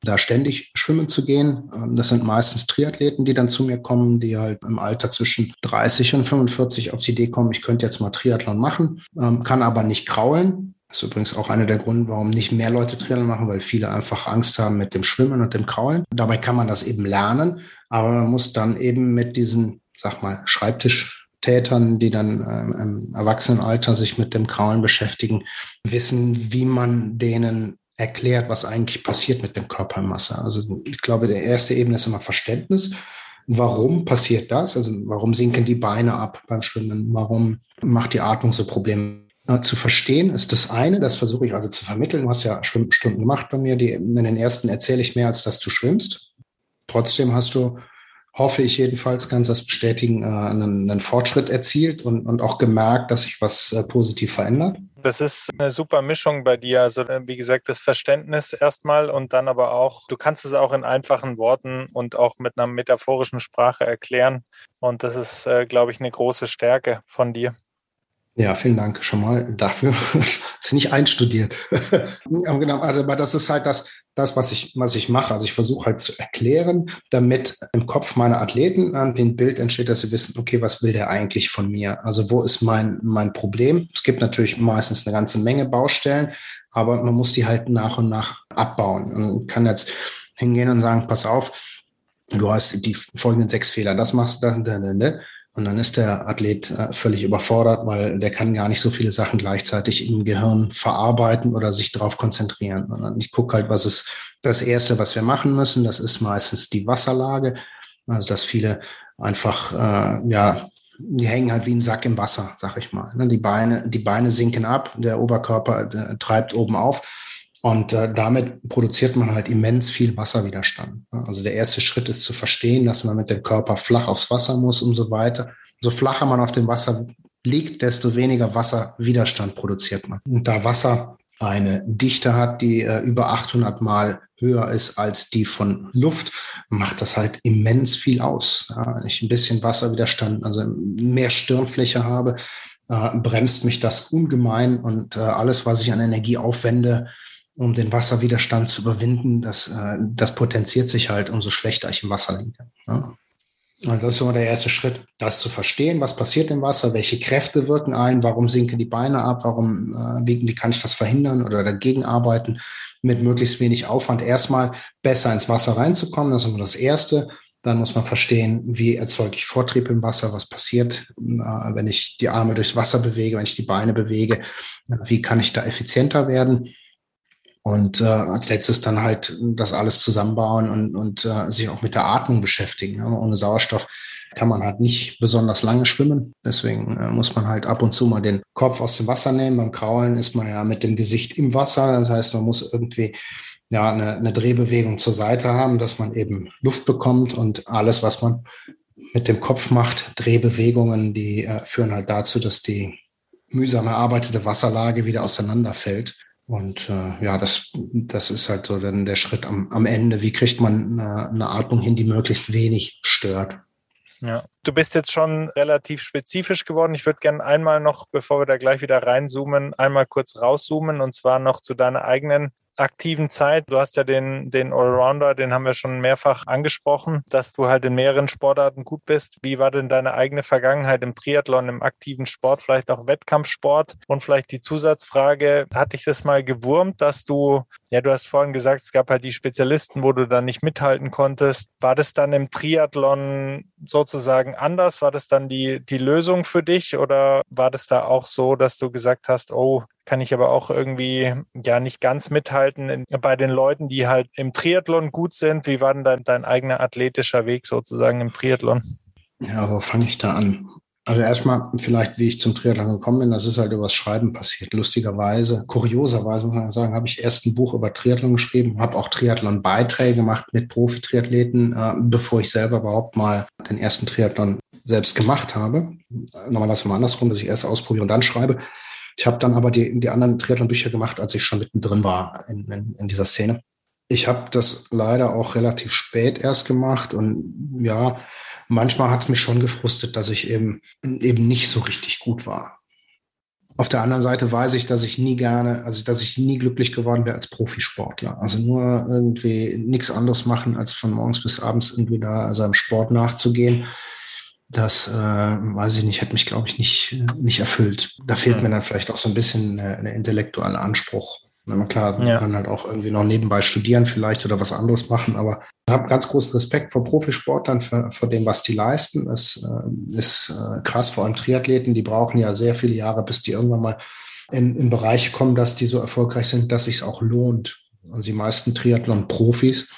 da ständig schwimmen zu gehen. Ähm, das sind meistens Triathleten, die dann zu mir kommen, die halt im Alter zwischen 30 und 45 auf die Idee kommen, ich könnte jetzt mal Triathlon machen, ähm, kann aber nicht kraulen. Das ist übrigens auch einer der Gründe, warum nicht mehr Leute Triathlon machen, weil viele einfach Angst haben mit dem Schwimmen und dem Kraulen. Dabei kann man das eben lernen, aber man muss dann eben mit diesen, sag mal, Schreibtischtätern, die dann ähm, im Erwachsenenalter sich mit dem Kraulen beschäftigen, wissen, wie man denen erklärt, was eigentlich passiert mit dem Körpermasse. Also ich glaube, der erste Ebene ist immer Verständnis. Warum passiert das? Also warum sinken die Beine ab beim Schwimmen? Warum macht die Atmung so Probleme? Äh, zu verstehen ist das eine, das versuche ich also zu vermitteln. Du hast ja Schwimmstunden gemacht bei mir. Die, in den ersten erzähle ich mehr, als dass du schwimmst. Trotzdem hast du hoffe ich jedenfalls, kann das bestätigen, äh, einen, einen, Fortschritt erzielt und, und auch gemerkt, dass sich was äh, positiv verändert. Das ist eine super Mischung bei dir. Also wie gesagt, das Verständnis erstmal und dann aber auch, du kannst es auch in einfachen Worten und auch mit einer metaphorischen Sprache erklären. Und das ist, glaube ich, eine große Stärke von dir. Ja, vielen Dank schon mal dafür. das ist nicht einstudiert. genau, also, aber das ist halt das, das, was ich, was ich mache. Also ich versuche halt zu erklären, damit im Kopf meiner Athleten ein Bild entsteht, dass sie wissen, okay, was will der eigentlich von mir? Also wo ist mein, mein Problem? Es gibt natürlich meistens eine ganze Menge Baustellen, aber man muss die halt nach und nach abbauen. Man kann jetzt hingehen und sagen, pass auf, du hast die folgenden sechs Fehler, das machst du, da, da, da, und dann ist der Athlet äh, völlig überfordert, weil der kann gar nicht so viele Sachen gleichzeitig im Gehirn verarbeiten oder sich darauf konzentrieren. Und ich gucke halt, was ist das Erste, was wir machen müssen. Das ist meistens die Wasserlage. Also dass viele einfach, äh, ja, die hängen halt wie ein Sack im Wasser, sag ich mal. Ne, die Beine, die Beine sinken ab, der Oberkörper äh, treibt oben auf. Und äh, damit produziert man halt immens viel Wasserwiderstand. Also der erste Schritt ist zu verstehen, dass man mit dem Körper flach aufs Wasser muss und so weiter. So flacher man auf dem Wasser liegt, desto weniger Wasserwiderstand produziert man. Und da Wasser eine Dichte hat, die äh, über 800 Mal höher ist als die von Luft, macht das halt immens viel aus. Ja, wenn ich ein bisschen Wasserwiderstand, also mehr Stirnfläche habe, äh, bremst mich das ungemein und äh, alles, was ich an Energie aufwende, um den Wasserwiderstand zu überwinden, das, äh, das potenziert sich halt, umso schlechter ich im Wasser liege. Ja. Und das ist immer der erste Schritt, das zu verstehen, was passiert im Wasser, welche Kräfte wirken ein, warum sinken die Beine ab, warum, äh, wie, wie kann ich das verhindern oder dagegen arbeiten, mit möglichst wenig Aufwand erstmal besser ins Wasser reinzukommen. Das ist immer das Erste. Dann muss man verstehen, wie erzeuge ich Vortrieb im Wasser, was passiert, äh, wenn ich die Arme durchs Wasser bewege, wenn ich die Beine bewege, wie kann ich da effizienter werden. Und äh, als letztes dann halt das alles zusammenbauen und, und äh, sich auch mit der Atmung beschäftigen. Ja. Ohne Sauerstoff kann man halt nicht besonders lange schwimmen. Deswegen äh, muss man halt ab und zu mal den Kopf aus dem Wasser nehmen. Beim Kraulen ist man ja mit dem Gesicht im Wasser. Das heißt, man muss irgendwie ja eine, eine Drehbewegung zur Seite haben, dass man eben Luft bekommt und alles, was man mit dem Kopf macht, Drehbewegungen, die äh, führen halt dazu, dass die mühsam erarbeitete Wasserlage wieder auseinanderfällt. Und äh, ja, das, das ist halt so dann der Schritt am, am Ende. Wie kriegt man eine, eine Atmung hin, die möglichst wenig stört? Ja, du bist jetzt schon relativ spezifisch geworden. Ich würde gerne einmal noch, bevor wir da gleich wieder reinzoomen, einmal kurz rauszoomen und zwar noch zu deiner eigenen aktiven Zeit. Du hast ja den, den Allrounder, den haben wir schon mehrfach angesprochen, dass du halt in mehreren Sportarten gut bist. Wie war denn deine eigene Vergangenheit im Triathlon, im aktiven Sport, vielleicht auch Wettkampfsport? Und vielleicht die Zusatzfrage, hat dich das mal gewurmt, dass du, ja, du hast vorhin gesagt, es gab halt die Spezialisten, wo du dann nicht mithalten konntest. War das dann im Triathlon sozusagen anders? War das dann die, die Lösung für dich oder war das da auch so, dass du gesagt hast, oh, kann ich aber auch irgendwie ja nicht ganz mithalten in, bei den Leuten, die halt im Triathlon gut sind. Wie war denn dein, dein eigener athletischer Weg sozusagen im Triathlon? Ja, wo fange ich da an? Also erstmal vielleicht, wie ich zum Triathlon gekommen bin, das ist halt übers Schreiben passiert. Lustigerweise, kurioserweise muss man sagen, habe ich erst ein Buch über Triathlon geschrieben, habe auch Triathlon-Beiträge gemacht mit Profi-Triathleten, äh, bevor ich selber überhaupt mal den ersten Triathlon selbst gemacht habe. Normalerweise mal andersrum, dass ich erst ausprobiere und dann schreibe. Ich habe dann aber die, die anderen Triathlon-Bücher gemacht, als ich schon mittendrin war in, in, in dieser Szene. Ich habe das leider auch relativ spät erst gemacht und ja, manchmal hat es mich schon gefrustet, dass ich eben, eben nicht so richtig gut war. Auf der anderen Seite weiß ich, dass ich nie gerne, also dass ich nie glücklich geworden wäre als Profisportler. Also nur irgendwie nichts anderes machen, als von morgens bis abends irgendwie da seinem Sport nachzugehen. Das, äh, weiß ich nicht, hätte mich, glaube ich, nicht, nicht erfüllt. Da fehlt ja. mir dann vielleicht auch so ein bisschen ein intellektueller Anspruch. Na klar, man ja. kann halt auch irgendwie noch nebenbei studieren vielleicht oder was anderes machen, aber ich habe ganz großen Respekt vor Profisportlern, vor, vor dem, was die leisten. Es äh, ist äh, krass, vor allem Triathleten, die brauchen ja sehr viele Jahre, bis die irgendwann mal in, in Bereiche kommen, dass die so erfolgreich sind, dass sich auch lohnt. Also die meisten Triathlon-Profis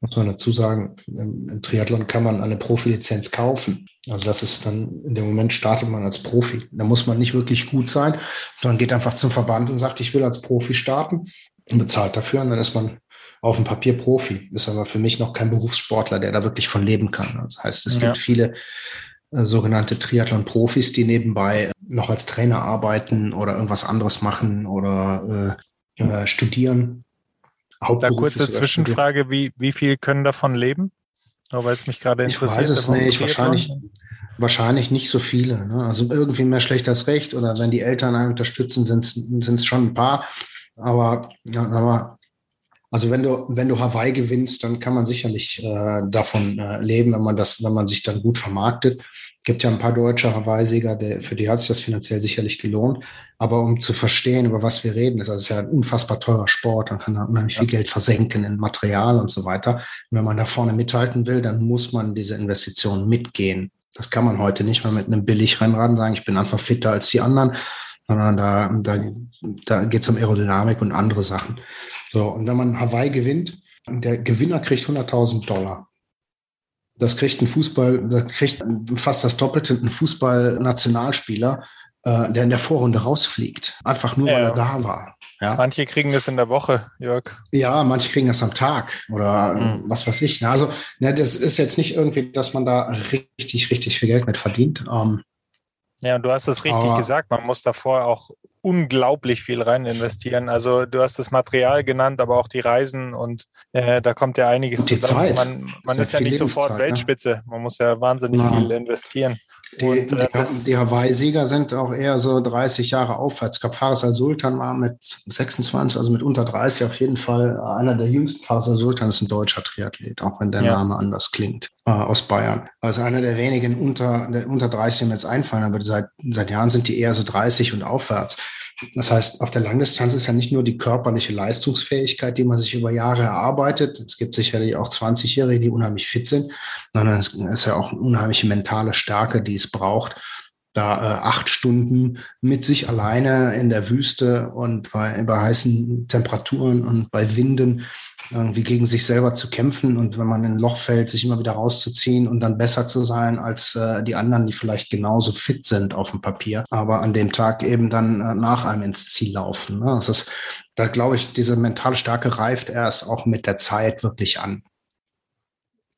muss man dazu sagen, im, Triathlon kann man eine Profilizenz kaufen. Also das ist dann, in dem Moment startet man als Profi. Da muss man nicht wirklich gut sein, sondern geht einfach zum Verband und sagt, ich will als Profi starten und bezahlt dafür und dann ist man auf dem Papier Profi. Ist aber für mich noch kein Berufssportler, der da wirklich von leben kann. Das heißt, es ja. gibt viele äh, sogenannte Triathlon-Profis, die nebenbei noch als Trainer arbeiten oder irgendwas anderes machen oder äh, äh, studieren da kurze Zwischenfrage, wie, wie viel können davon leben? Nur weil es mich gerade interessiert. Ich weiß es nicht, wahrscheinlich, wahrscheinlich nicht so viele. Ne? Also irgendwie mehr schlecht als recht oder wenn die Eltern einen unterstützen, sind es schon ein paar. Aber, ja, aber also wenn du, wenn du Hawaii gewinnst, dann kann man sicherlich äh, davon äh, leben, wenn man das, wenn man sich dann gut vermarktet gibt ja ein paar deutsche Hawaii-Sieger, für die hat sich das finanziell sicherlich gelohnt. Aber um zu verstehen, über was wir reden, ist also ist ja ein unfassbar teurer Sport. Man kann da unheimlich ja. viel Geld versenken in Material und so weiter. Und wenn man da vorne mithalten will, dann muss man diese Investitionen mitgehen. Das kann man heute nicht mal mit einem Billigrennrad sagen, ich bin einfach fitter als die anderen, sondern da, da, da geht es um Aerodynamik und andere Sachen. So, und wenn man Hawaii gewinnt, der Gewinner kriegt 100.000 Dollar. Das kriegt ein Fußball, das kriegt fast das Doppelte ein Fußball-Nationalspieler, äh, der in der Vorrunde rausfliegt. Einfach nur, ja. weil er da war. Ja? Manche kriegen das in der Woche, Jörg. Ja, manche kriegen das am Tag oder mhm. was weiß ich. Also, ne, das ist jetzt nicht irgendwie, dass man da richtig, richtig viel Geld mit verdient. Ähm, ja, und du hast es richtig gesagt, man muss davor auch unglaublich viel rein investieren. Also du hast das Material genannt, aber auch die Reisen und äh, da kommt ja einiges die zusammen. Zeit. Man, man ist, ist ja nicht sofort ne? Weltspitze. Man muss ja wahnsinnig ja. viel investieren. Die, und, äh, die, die Hawaii-Sieger sind auch eher so 30 Jahre aufwärts. Ich glaube, Fares al-Sultan war mit 26, also mit unter 30 auf jeden Fall einer der jüngsten. Fares al-Sultan ist ein deutscher Triathlet, auch wenn der ja. Name anders klingt, äh, aus Bayern. Also einer der wenigen unter, der unter 30, die mir jetzt einfallen, aber seit, seit Jahren sind die eher so 30 und aufwärts. Das heißt, auf der Langdistanz ist ja nicht nur die körperliche Leistungsfähigkeit, die man sich über Jahre erarbeitet. Es gibt sicherlich auch 20-Jährige, die unheimlich fit sind, sondern es ist ja auch eine unheimliche mentale Stärke, die es braucht, da äh, acht Stunden mit sich alleine in der Wüste und bei, bei heißen Temperaturen und bei Winden irgendwie gegen sich selber zu kämpfen und wenn man in ein Loch fällt, sich immer wieder rauszuziehen und dann besser zu sein als äh, die anderen, die vielleicht genauso fit sind auf dem Papier, aber an dem Tag eben dann äh, nach einem ins Ziel laufen. Ne? Das ist, da glaube ich, diese mentale Stärke reift erst auch mit der Zeit wirklich an.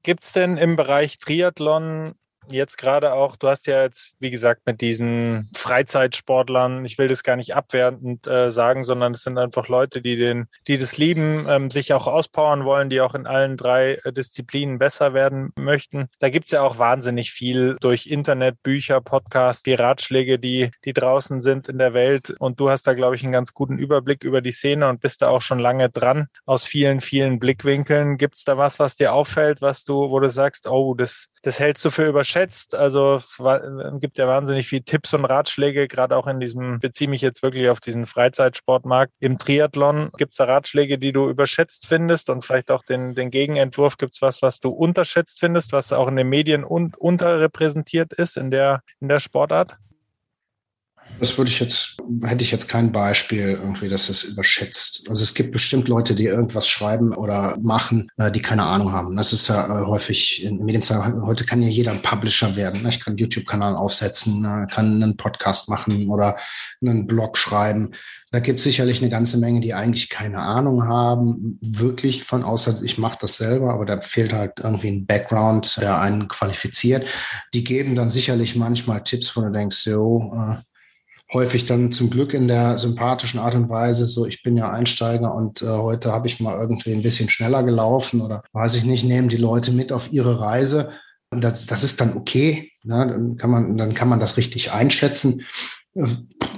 Gibt es denn im Bereich Triathlon jetzt gerade auch, du hast ja jetzt, wie gesagt, mit diesen Freizeitsportlern, ich will das gar nicht abwertend äh, sagen, sondern es sind einfach Leute, die den, die das lieben, ähm, sich auch auspowern wollen, die auch in allen drei äh, Disziplinen besser werden möchten. Da gibt's ja auch wahnsinnig viel durch Internet, Bücher, Podcasts, die Ratschläge, die, die draußen sind in der Welt. Und du hast da, glaube ich, einen ganz guten Überblick über die Szene und bist da auch schon lange dran aus vielen, vielen Blickwinkeln. Gibt's da was, was dir auffällt, was du, wo du sagst, oh, das, das hältst du für überschätzt. Also äh, gibt ja wahnsinnig viel Tipps und Ratschläge, gerade auch in diesem, beziehe mich jetzt wirklich auf diesen Freizeitsportmarkt. Im Triathlon gibt es da Ratschläge, die du überschätzt findest und vielleicht auch den, den Gegenentwurf. Gibt es was, was du unterschätzt findest, was auch in den Medien un unterrepräsentiert ist in der, in der Sportart? Das würde ich jetzt, hätte ich jetzt kein Beispiel irgendwie, dass es überschätzt. Also es gibt bestimmt Leute, die irgendwas schreiben oder machen, äh, die keine Ahnung haben. Das ist ja äh, häufig in Medienzeit. Heute kann ja jeder ein Publisher werden. Ich kann einen YouTube-Kanal aufsetzen, äh, kann einen Podcast machen oder einen Blog schreiben. Da gibt es sicherlich eine ganze Menge, die eigentlich keine Ahnung haben, wirklich von außer ich mache das selber, aber da fehlt halt irgendwie ein Background, der einen qualifiziert. Die geben dann sicherlich manchmal Tipps, wo du denkst, so, häufig dann zum Glück in der sympathischen Art und Weise, so ich bin ja Einsteiger und äh, heute habe ich mal irgendwie ein bisschen schneller gelaufen oder weiß ich nicht, nehmen die Leute mit auf ihre Reise. Und das, das ist dann okay. Ne? Dann, kann man, dann kann man das richtig einschätzen.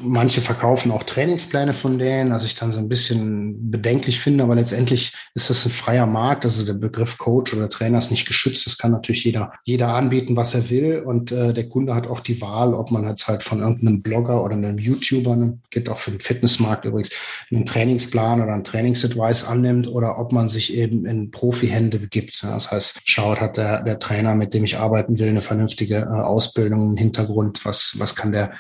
Manche verkaufen auch Trainingspläne von denen, was ich dann so ein bisschen bedenklich finde, aber letztendlich ist das ein freier Markt. Also der Begriff Coach oder Trainer ist nicht geschützt. Das kann natürlich jeder, jeder anbieten, was er will. Und äh, der Kunde hat auch die Wahl, ob man jetzt halt von irgendeinem Blogger oder einem YouTuber, ne, geht auch für den Fitnessmarkt übrigens, einen Trainingsplan oder einen Trainingsadvice annimmt oder ob man sich eben in Profihände begibt. Das heißt, schaut, hat der, der Trainer, mit dem ich arbeiten will, eine vernünftige äh, Ausbildung, einen Hintergrund, was, was kann der,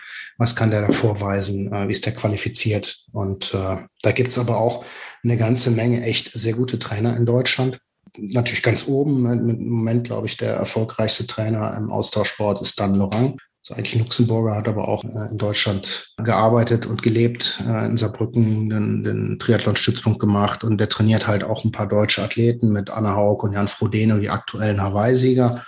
was kann der da vorweisen, äh, ist der qualifiziert. Und äh, da gibt's aber auch eine ganze Menge echt sehr gute Trainer in Deutschland. Natürlich ganz oben, im Moment glaube ich, der erfolgreichste Trainer im Austauschsport ist Dan Lorang. Ist eigentlich Luxemburger, hat aber auch äh, in Deutschland gearbeitet und gelebt, äh, in Saarbrücken den, den Triathlon-Stützpunkt gemacht und der trainiert halt auch ein paar deutsche Athleten mit Anna Haug und Jan Frodeno, die aktuellen Hawaii-Sieger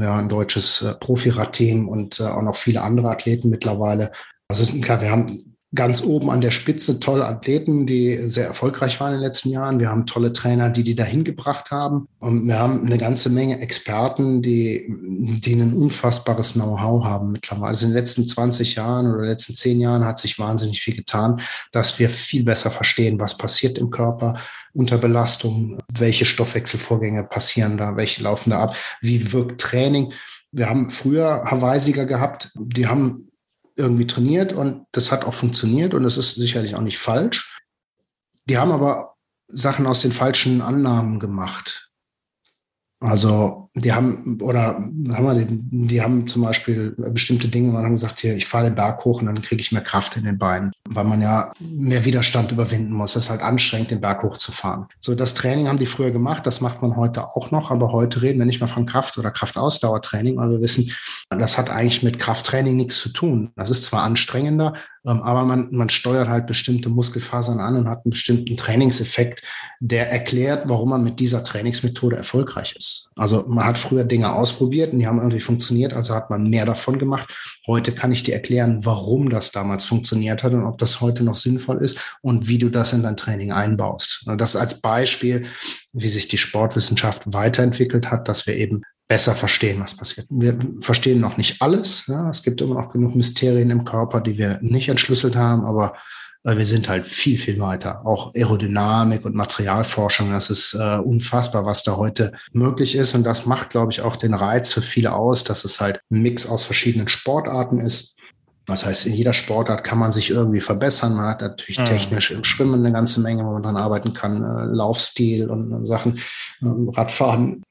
ja, ein deutsches äh, Profi-Radteam und äh, auch noch viele andere Athleten mittlerweile. Also klar, wir haben ganz oben an der Spitze tolle Athleten, die sehr erfolgreich waren in den letzten Jahren. Wir haben tolle Trainer, die die dahin gebracht haben. Und wir haben eine ganze Menge Experten, die, die ein unfassbares Know-how haben mittlerweile. Also in den letzten 20 Jahren oder letzten 10 Jahren hat sich wahnsinnig viel getan, dass wir viel besser verstehen, was passiert im Körper unter Belastung, welche Stoffwechselvorgänge passieren da, welche laufen da ab, wie wirkt Training. Wir haben früher Hawaii-Sieger gehabt, die haben irgendwie trainiert und das hat auch funktioniert und das ist sicherlich auch nicht falsch. Die haben aber Sachen aus den falschen Annahmen gemacht. Also die haben, oder haben wir die, die haben zum Beispiel bestimmte Dinge, man hat gesagt, hier, ich fahre den Berg hoch und dann kriege ich mehr Kraft in den Beinen, weil man ja mehr Widerstand überwinden muss. Das ist halt anstrengend, den Berg hochzufahren. So, das Training haben die früher gemacht, das macht man heute auch noch, aber heute reden wir nicht mehr von Kraft- oder Kraftausdauertraining, weil wir wissen, das hat eigentlich mit Krafttraining nichts zu tun. Das ist zwar anstrengender, ähm, aber man, man steuert halt bestimmte Muskelfasern an und hat einen bestimmten Trainingseffekt, der erklärt, warum man mit dieser Trainingsmethode erfolgreich ist. Also man hat früher Dinge ausprobiert und die haben irgendwie funktioniert, also hat man mehr davon gemacht. Heute kann ich dir erklären, warum das damals funktioniert hat und ob das heute noch sinnvoll ist und wie du das in dein Training einbaust. Und das als Beispiel, wie sich die Sportwissenschaft weiterentwickelt hat, dass wir eben besser verstehen, was passiert. Wir verstehen noch nicht alles. Ja. Es gibt immer noch genug Mysterien im Körper, die wir nicht entschlüsselt haben, aber wir sind halt viel, viel weiter. Auch Aerodynamik und Materialforschung, das ist äh, unfassbar, was da heute möglich ist. Und das macht, glaube ich, auch den Reiz für viele aus, dass es halt ein Mix aus verschiedenen Sportarten ist. Das heißt, in jeder Sportart kann man sich irgendwie verbessern. Man hat natürlich mhm. technisch im Schwimmen eine ganze Menge, wo man dran arbeiten kann, äh, Laufstil und, und Sachen, äh, Radfahren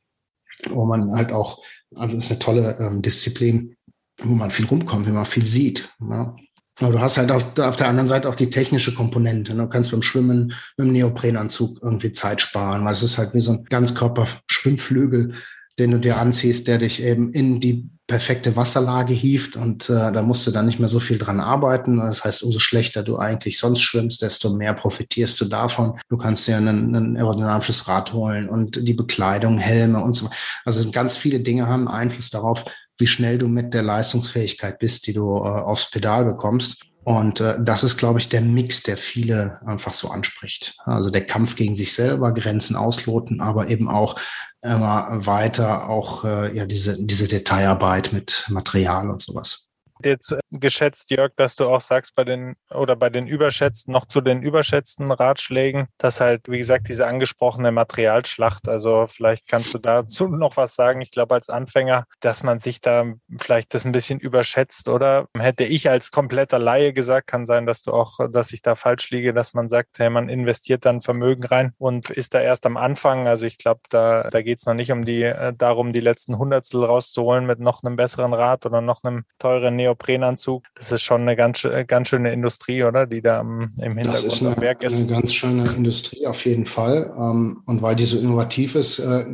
wo man halt auch, also das ist eine tolle ähm, Disziplin, wo man viel rumkommt, wie man viel sieht. Ja. Aber du hast halt auf, auf, der anderen Seite auch die technische Komponente. Du kannst beim Schwimmen mit dem Neoprenanzug irgendwie Zeit sparen, weil es ist halt wie so ein Ganzkörper-Schwimmflügel, den du dir anziehst, der dich eben in die perfekte Wasserlage hieft und äh, da musst du dann nicht mehr so viel dran arbeiten. Das heißt, umso schlechter du eigentlich sonst schwimmst, desto mehr profitierst du davon. Du kannst dir ein, ein aerodynamisches Rad holen und die Bekleidung, Helme und so. Also ganz viele Dinge haben Einfluss darauf, wie schnell du mit der Leistungsfähigkeit bist, die du äh, aufs Pedal bekommst. Und äh, das ist, glaube ich, der Mix, der viele einfach so anspricht. Also der Kampf gegen sich selber, Grenzen ausloten, aber eben auch immer weiter auch äh, ja diese, diese Detailarbeit mit Material und sowas jetzt äh, geschätzt, Jörg, dass du auch sagst, bei den oder bei den überschätzten, noch zu den überschätzten Ratschlägen, dass halt, wie gesagt, diese angesprochene Materialschlacht, also vielleicht kannst du dazu noch was sagen. Ich glaube, als Anfänger, dass man sich da vielleicht das ein bisschen überschätzt, oder hätte ich als kompletter Laie gesagt, kann sein, dass du auch, dass ich da falsch liege, dass man sagt, hey, man investiert dann Vermögen rein und ist da erst am Anfang. Also ich glaube, da, da geht es noch nicht um die, äh, darum, die letzten Hundertstel rauszuholen mit noch einem besseren Rad oder noch einem teuren Neo Neoprenanzug. Das ist schon eine ganz, ganz schöne Industrie, oder? Die da im Hintergrund das ist eine, am Werk ist. Eine ganz schöne Industrie auf jeden Fall. Ähm, und weil die so innovativ ist, äh,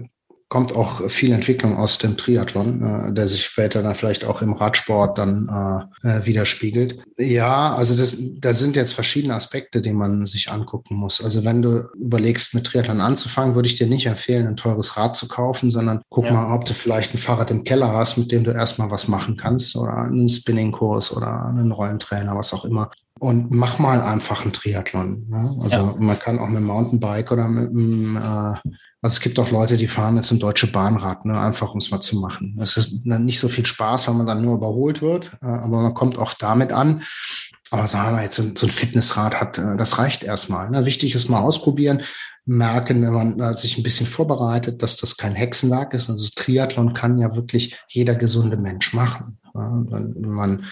kommt auch viel Entwicklung aus dem Triathlon, äh, der sich später dann vielleicht auch im Radsport dann äh, äh, widerspiegelt. Ja, also das, da sind jetzt verschiedene Aspekte, die man sich angucken muss. Also wenn du überlegst, mit Triathlon anzufangen, würde ich dir nicht empfehlen, ein teures Rad zu kaufen, sondern guck ja. mal, ob du vielleicht ein Fahrrad im Keller hast, mit dem du erstmal was machen kannst oder einen Spinningkurs oder einen Rollentrainer, was auch immer und mach mal einfach einen Triathlon. Ne? Also ja. man kann auch mit dem Mountainbike oder mit dem äh, also es gibt auch Leute, die fahren jetzt ein deutsche Bahnrad, ne, einfach um es mal zu machen. Es ist nicht so viel Spaß, wenn man dann nur überholt wird, äh, aber man kommt auch damit an. Aber sagen wir jetzt, so ein Fitnessrad hat, äh, das reicht erstmal. Ne? Wichtig ist mal ausprobieren, merken, wenn man äh, sich ein bisschen vorbereitet, dass das kein Hexenwerk ist. Also das Triathlon kann ja wirklich jeder gesunde Mensch machen. Wenn man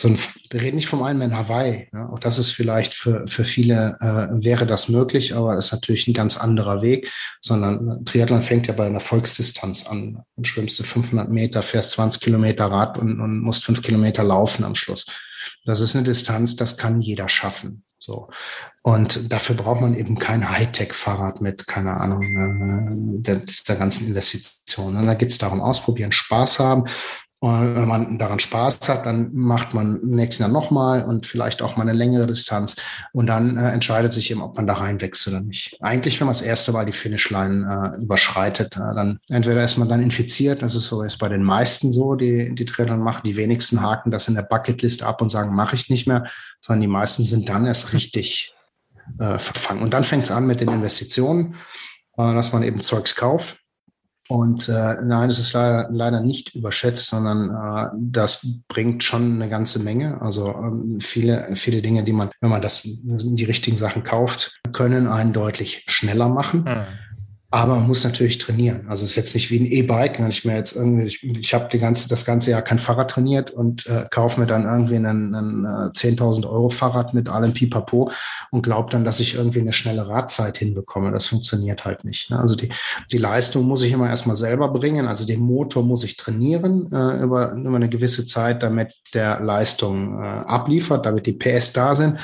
so ein, wir reden nicht vom Ironman Hawaii. Ja, auch das ist vielleicht für, für viele äh, wäre das möglich, aber das ist natürlich ein ganz anderer Weg, sondern Triathlon fängt ja bei einer Volksdistanz an. Du schwimmst du 500 Meter, fährst 20 Kilometer Rad und, und musst fünf Kilometer laufen am Schluss. Das ist eine Distanz, das kann jeder schaffen. So. Und dafür braucht man eben kein Hightech-Fahrrad mit, keine Ahnung, äh, der, der ganzen Investitionen. Und da geht es darum, ausprobieren, Spaß haben. Und wenn man daran Spaß hat, dann macht man im nächsten Jahr nochmal und vielleicht auch mal eine längere Distanz. Und dann äh, entscheidet sich eben, ob man da reinwächst oder nicht. Eigentlich, wenn man das erste Mal die Finishline äh, überschreitet, äh, dann entweder ist man dann infiziert, das ist so ist bei den meisten so, die die Triathlon machen. Die wenigsten haken das in der Bucketlist ab und sagen, mache ich nicht mehr, sondern die meisten sind dann erst richtig äh, verfangen. Und dann fängt es an mit den Investitionen, äh, dass man eben Zeugs kauft und äh, nein, es ist leider, leider nicht überschätzt, sondern äh, das bringt schon eine ganze Menge. Also ähm, viele, viele Dinge, die man, wenn man das die richtigen Sachen kauft, können einen deutlich schneller machen. Mhm. Aber man muss natürlich trainieren. Also es ist jetzt nicht wie ein E-Bike, wenn ich mir jetzt irgendwie, ich, ich habe ganze, das ganze Jahr kein Fahrrad trainiert und äh, kaufe mir dann irgendwie einen, einen äh, 10.000 Euro Fahrrad mit allem Pipapo und glaube dann, dass ich irgendwie eine schnelle Radzeit hinbekomme. Das funktioniert halt nicht. Ne? Also die, die Leistung muss ich immer erstmal selber bringen. Also den Motor muss ich trainieren äh, über, über eine gewisse Zeit, damit der Leistung äh, abliefert, damit die PS da sind.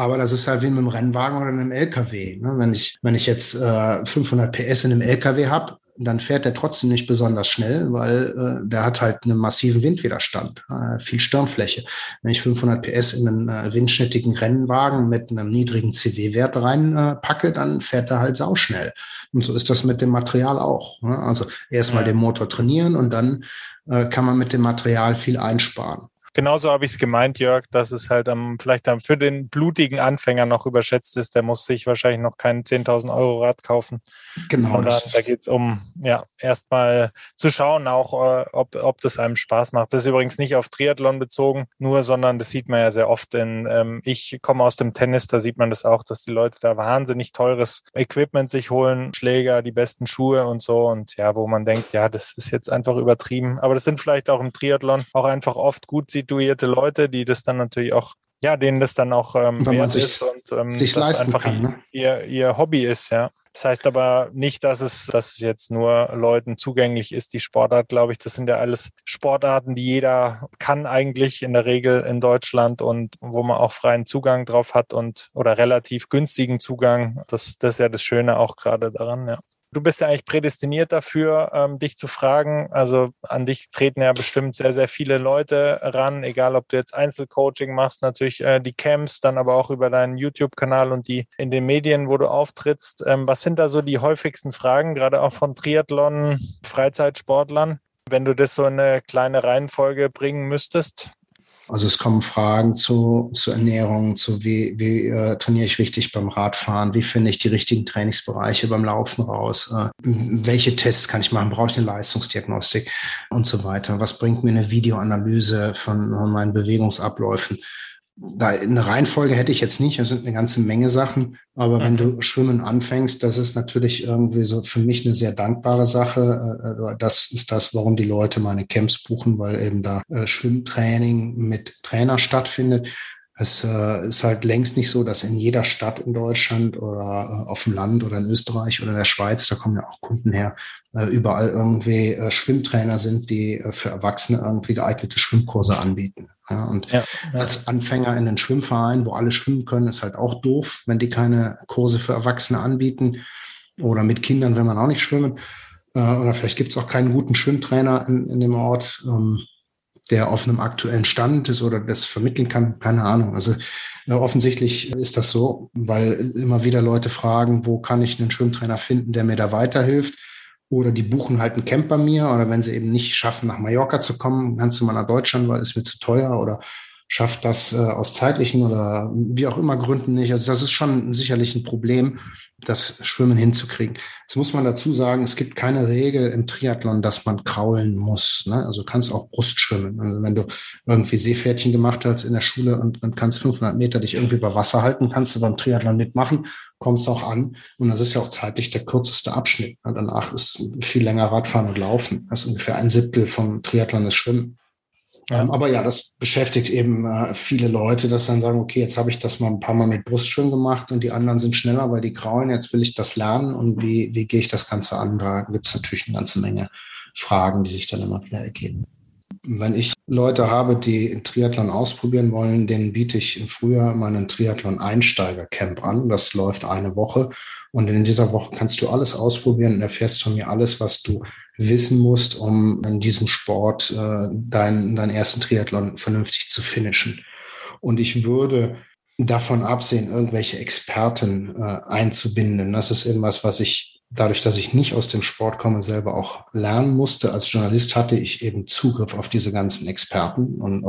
Aber das ist halt wie mit einem Rennwagen oder einem LKW. Ne? Wenn ich, wenn ich jetzt äh, 500 PS in einem LKW habe, dann fährt der trotzdem nicht besonders schnell, weil äh, der hat halt einen massiven Windwiderstand, äh, viel Stirnfläche. Wenn ich 500 PS in einen äh, windschnittigen Rennwagen mit einem niedrigen CW-Wert reinpacke, äh, dann fährt er halt sauschnell. Und so ist das mit dem Material auch. Ne? Also erstmal den Motor trainieren und dann äh, kann man mit dem Material viel einsparen. Genauso habe ich es gemeint, Jörg, dass es halt ähm, vielleicht dann für den blutigen Anfänger noch überschätzt ist. Der muss sich wahrscheinlich noch keinen 10.000 Euro Rad kaufen. Genau. Sondern da geht es um, ja, erstmal zu schauen, auch äh, ob, ob das einem Spaß macht. Das ist übrigens nicht auf Triathlon bezogen, nur, sondern das sieht man ja sehr oft. In, ähm, ich komme aus dem Tennis, da sieht man das auch, dass die Leute da wahnsinnig teures Equipment sich holen, Schläger, die besten Schuhe und so. Und ja, wo man denkt, ja, das ist jetzt einfach übertrieben. Aber das sind vielleicht auch im Triathlon auch einfach oft gut situierte Leute, die das dann natürlich auch ja, denen das dann auch ähm, wert sich, ist und ähm, sich das einfach kann, ne? ihr, ihr Hobby ist, ja. Das heißt aber nicht, dass es, dass es jetzt nur Leuten zugänglich ist, die Sportart, glaube ich. Das sind ja alles Sportarten, die jeder kann eigentlich in der Regel in Deutschland und wo man auch freien Zugang drauf hat und oder relativ günstigen Zugang. Das, das ist ja das Schöne auch gerade daran, ja. Du bist ja eigentlich prädestiniert dafür, ähm, dich zu fragen. Also an dich treten ja bestimmt sehr, sehr viele Leute ran, egal ob du jetzt Einzelcoaching machst, natürlich äh, die Camps, dann aber auch über deinen YouTube-Kanal und die in den Medien, wo du auftrittst. Ähm, was sind da so die häufigsten Fragen, gerade auch von Triathlon, Freizeitsportlern? Wenn du das so in eine kleine Reihenfolge bringen müsstest? Also es kommen Fragen zu, zu Ernährung, zu wie, wie äh, trainiere ich richtig beim Radfahren, wie finde ich die richtigen Trainingsbereiche beim Laufen raus, äh, welche Tests kann ich machen, brauche ich eine Leistungsdiagnostik und so weiter. Was bringt mir eine Videoanalyse von, von meinen Bewegungsabläufen? Da eine Reihenfolge hätte ich jetzt nicht. Es sind eine ganze Menge Sachen. Aber mhm. wenn du Schwimmen anfängst, das ist natürlich irgendwie so für mich eine sehr dankbare Sache. Äh, das ist das, warum die Leute meine Camps buchen, weil eben da äh, Schwimmtraining mit Trainer stattfindet. Es äh, ist halt längst nicht so, dass in jeder Stadt in Deutschland oder auf dem Land oder in Österreich oder in der Schweiz, da kommen ja auch Kunden her, überall irgendwie Schwimmtrainer sind, die für Erwachsene irgendwie geeignete Schwimmkurse anbieten. Ja, und ja, ja. als Anfänger in den Schwimmverein, wo alle schwimmen können, ist halt auch doof, wenn die keine Kurse für Erwachsene anbieten. Oder mit Kindern will man auch nicht schwimmen. Äh, oder vielleicht gibt es auch keinen guten Schwimmtrainer in, in dem Ort, ähm, der auf einem aktuellen Stand ist oder das vermitteln kann. Keine Ahnung. Also äh, offensichtlich ist das so, weil immer wieder Leute fragen, wo kann ich einen Schwimmtrainer finden, der mir da weiterhilft oder die buchen halt ein Camp bei mir. Oder wenn sie eben nicht schaffen, nach Mallorca zu kommen, kannst du mal nach Deutschland, weil es mir zu teuer. Oder schafft das äh, aus zeitlichen oder wie auch immer Gründen nicht. Also das ist schon sicherlich ein Problem, das Schwimmen hinzukriegen. Jetzt muss man dazu sagen, es gibt keine Regel im Triathlon, dass man kraulen muss. Ne? Also kannst auch Brust schwimmen. Also wenn du irgendwie Seepferdchen gemacht hast in der Schule und, und kannst 500 Meter dich irgendwie über Wasser halten, kannst du beim Triathlon mitmachen, kommst auch an. Und das ist ja auch zeitlich der kürzeste Abschnitt. Und danach ist viel länger Radfahren und Laufen. Das ist ungefähr ein Siebtel vom Triathlon ist Schwimmen. Ähm, aber ja, das beschäftigt eben äh, viele Leute, dass dann sagen, okay, jetzt habe ich das mal ein paar Mal mit Brustschwimmen gemacht und die anderen sind schneller, weil die kraulen, jetzt will ich das lernen und wie, wie gehe ich das Ganze an? Da gibt es natürlich eine ganze Menge Fragen, die sich dann immer wieder ergeben. Wenn ich Leute habe, die Triathlon ausprobieren wollen, denen biete ich im Frühjahr meinen Triathlon-Einsteiger-Camp an. Das läuft eine Woche. Und in dieser Woche kannst du alles ausprobieren und erfährst von mir alles, was du wissen musst, um in diesem Sport äh, deinen, deinen ersten Triathlon vernünftig zu finishen. Und ich würde davon absehen, irgendwelche Experten äh, einzubinden. Das ist irgendwas, was ich dadurch, dass ich nicht aus dem Sport komme, selber auch lernen musste. Als Journalist hatte ich eben Zugriff auf diese ganzen Experten und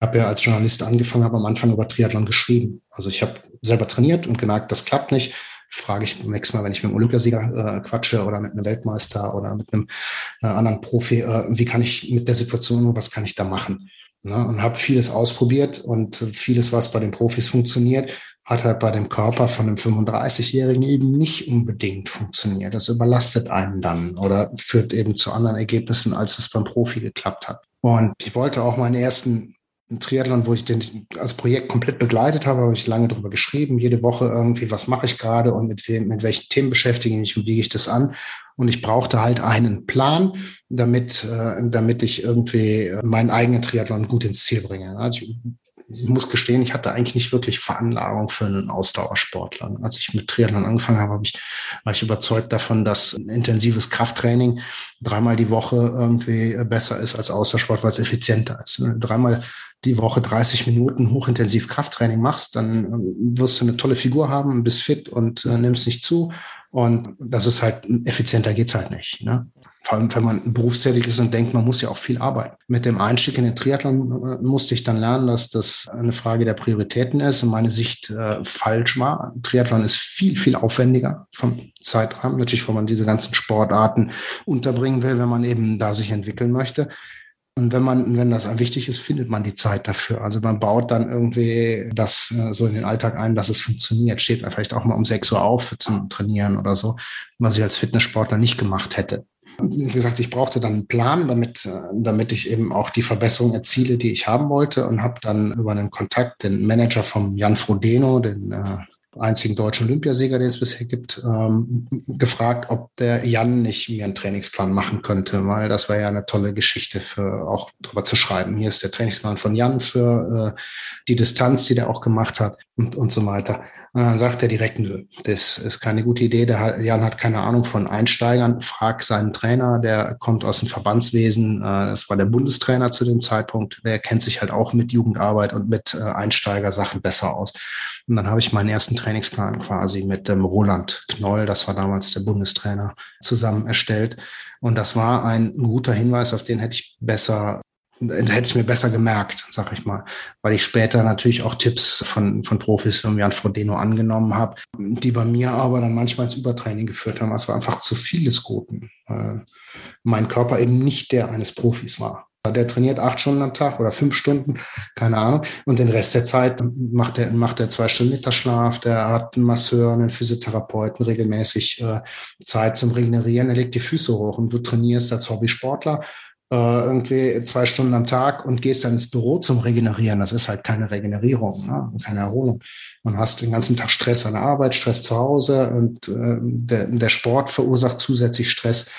habe ja als Journalist angefangen, habe am Anfang über Triathlon geschrieben. Also ich habe selber trainiert und gemerkt, das klappt nicht. Frage ich nächstes Mal, wenn ich mit einem Olympiasieger äh, quatsche oder mit einem Weltmeister oder mit einem äh, anderen Profi, äh, wie kann ich mit der Situation, was kann ich da machen? Ne? Und habe vieles ausprobiert und vieles, was bei den Profis funktioniert, hat halt bei dem Körper von einem 35-Jährigen eben nicht unbedingt funktioniert. Das überlastet einen dann oder führt eben zu anderen Ergebnissen, als es beim Profi geklappt hat. Und ich wollte auch meinen ersten Triathlon, wo ich den als Projekt komplett begleitet habe, habe ich lange darüber geschrieben, jede Woche irgendwie, was mache ich gerade und mit, wem, mit welchen Themen beschäftige ich mich und wie gehe ich das an. Und ich brauchte halt einen Plan, damit, äh, damit ich irgendwie meinen eigenen Triathlon gut ins Ziel bringe. Ich ich muss gestehen, ich hatte eigentlich nicht wirklich Veranlagung für einen Ausdauersportler. Als ich mit Triathlon angefangen habe, habe ich, war ich überzeugt davon, dass ein intensives Krafttraining dreimal die Woche irgendwie besser ist als Außersport, weil es effizienter ist. Dreimal die Woche 30 Minuten hochintensiv Krafttraining machst, dann ähm, wirst du eine tolle Figur haben, bist fit und äh, nimmst nicht zu. Und das ist halt, effizienter geht's halt nicht. Ne? Vor allem, wenn man berufstätig ist und denkt, man muss ja auch viel arbeiten. Mit dem Einstieg in den Triathlon äh, musste ich dann lernen, dass das eine Frage der Prioritäten ist und meine Sicht äh, falsch war. Triathlon ist viel, viel aufwendiger vom Zeitrahmen, natürlich, wenn man diese ganzen Sportarten unterbringen will, wenn man eben da sich entwickeln möchte. Und wenn man, wenn das wichtig ist, findet man die Zeit dafür. Also man baut dann irgendwie das äh, so in den Alltag ein, dass es funktioniert. Steht vielleicht auch mal um 6 Uhr auf zum Trainieren oder so, was ich als Fitnesssportler nicht gemacht hätte. Wie gesagt, ich brauchte dann einen Plan, damit, äh, damit ich eben auch die Verbesserung erziele, die ich haben wollte und habe dann über einen Kontakt den Manager vom Jan Frodeno, den äh, einzigen deutschen Olympiasieger, den es bisher gibt, ähm, gefragt, ob der Jan nicht mir einen Trainingsplan machen könnte, weil das wäre ja eine tolle Geschichte für auch drüber zu schreiben. Hier ist der Trainingsplan von Jan für äh, die Distanz, die der auch gemacht hat und, und so weiter. Und dann sagt er direkt, nö, das ist keine gute Idee. Der Jan hat keine Ahnung von Einsteigern. Frag seinen Trainer, der kommt aus dem Verbandswesen. Äh, das war der Bundestrainer zu dem Zeitpunkt. Der kennt sich halt auch mit Jugendarbeit und mit äh, Einsteigersachen besser aus. Und dann habe ich meinen ersten Trainingsplan quasi mit dem Roland Knoll, das war damals der Bundestrainer, zusammen erstellt. Und das war ein guter Hinweis, auf den hätte ich besser hätte ich mir besser gemerkt, sag ich mal, weil ich später natürlich auch Tipps von, von Profis wie Jan Frodeno angenommen habe, die bei mir aber dann manchmal ins Übertraining geführt haben. Es war einfach zu viel des Guten, weil mein Körper eben nicht der eines Profis war. Der trainiert acht Stunden am Tag oder fünf Stunden, keine Ahnung. Und den Rest der Zeit macht er, macht er zwei Stunden Mittagsschlaf, der hat einen Masseur, einen Physiotherapeuten, regelmäßig äh, Zeit zum Regenerieren, er legt die Füße hoch und du trainierst als Hobbysportler äh, irgendwie zwei Stunden am Tag und gehst dann ins Büro zum Regenerieren. Das ist halt keine Regenerierung, ne? keine Erholung. Man hast den ganzen Tag Stress an der Arbeit, Stress zu Hause und äh, der, der Sport verursacht zusätzlich Stress.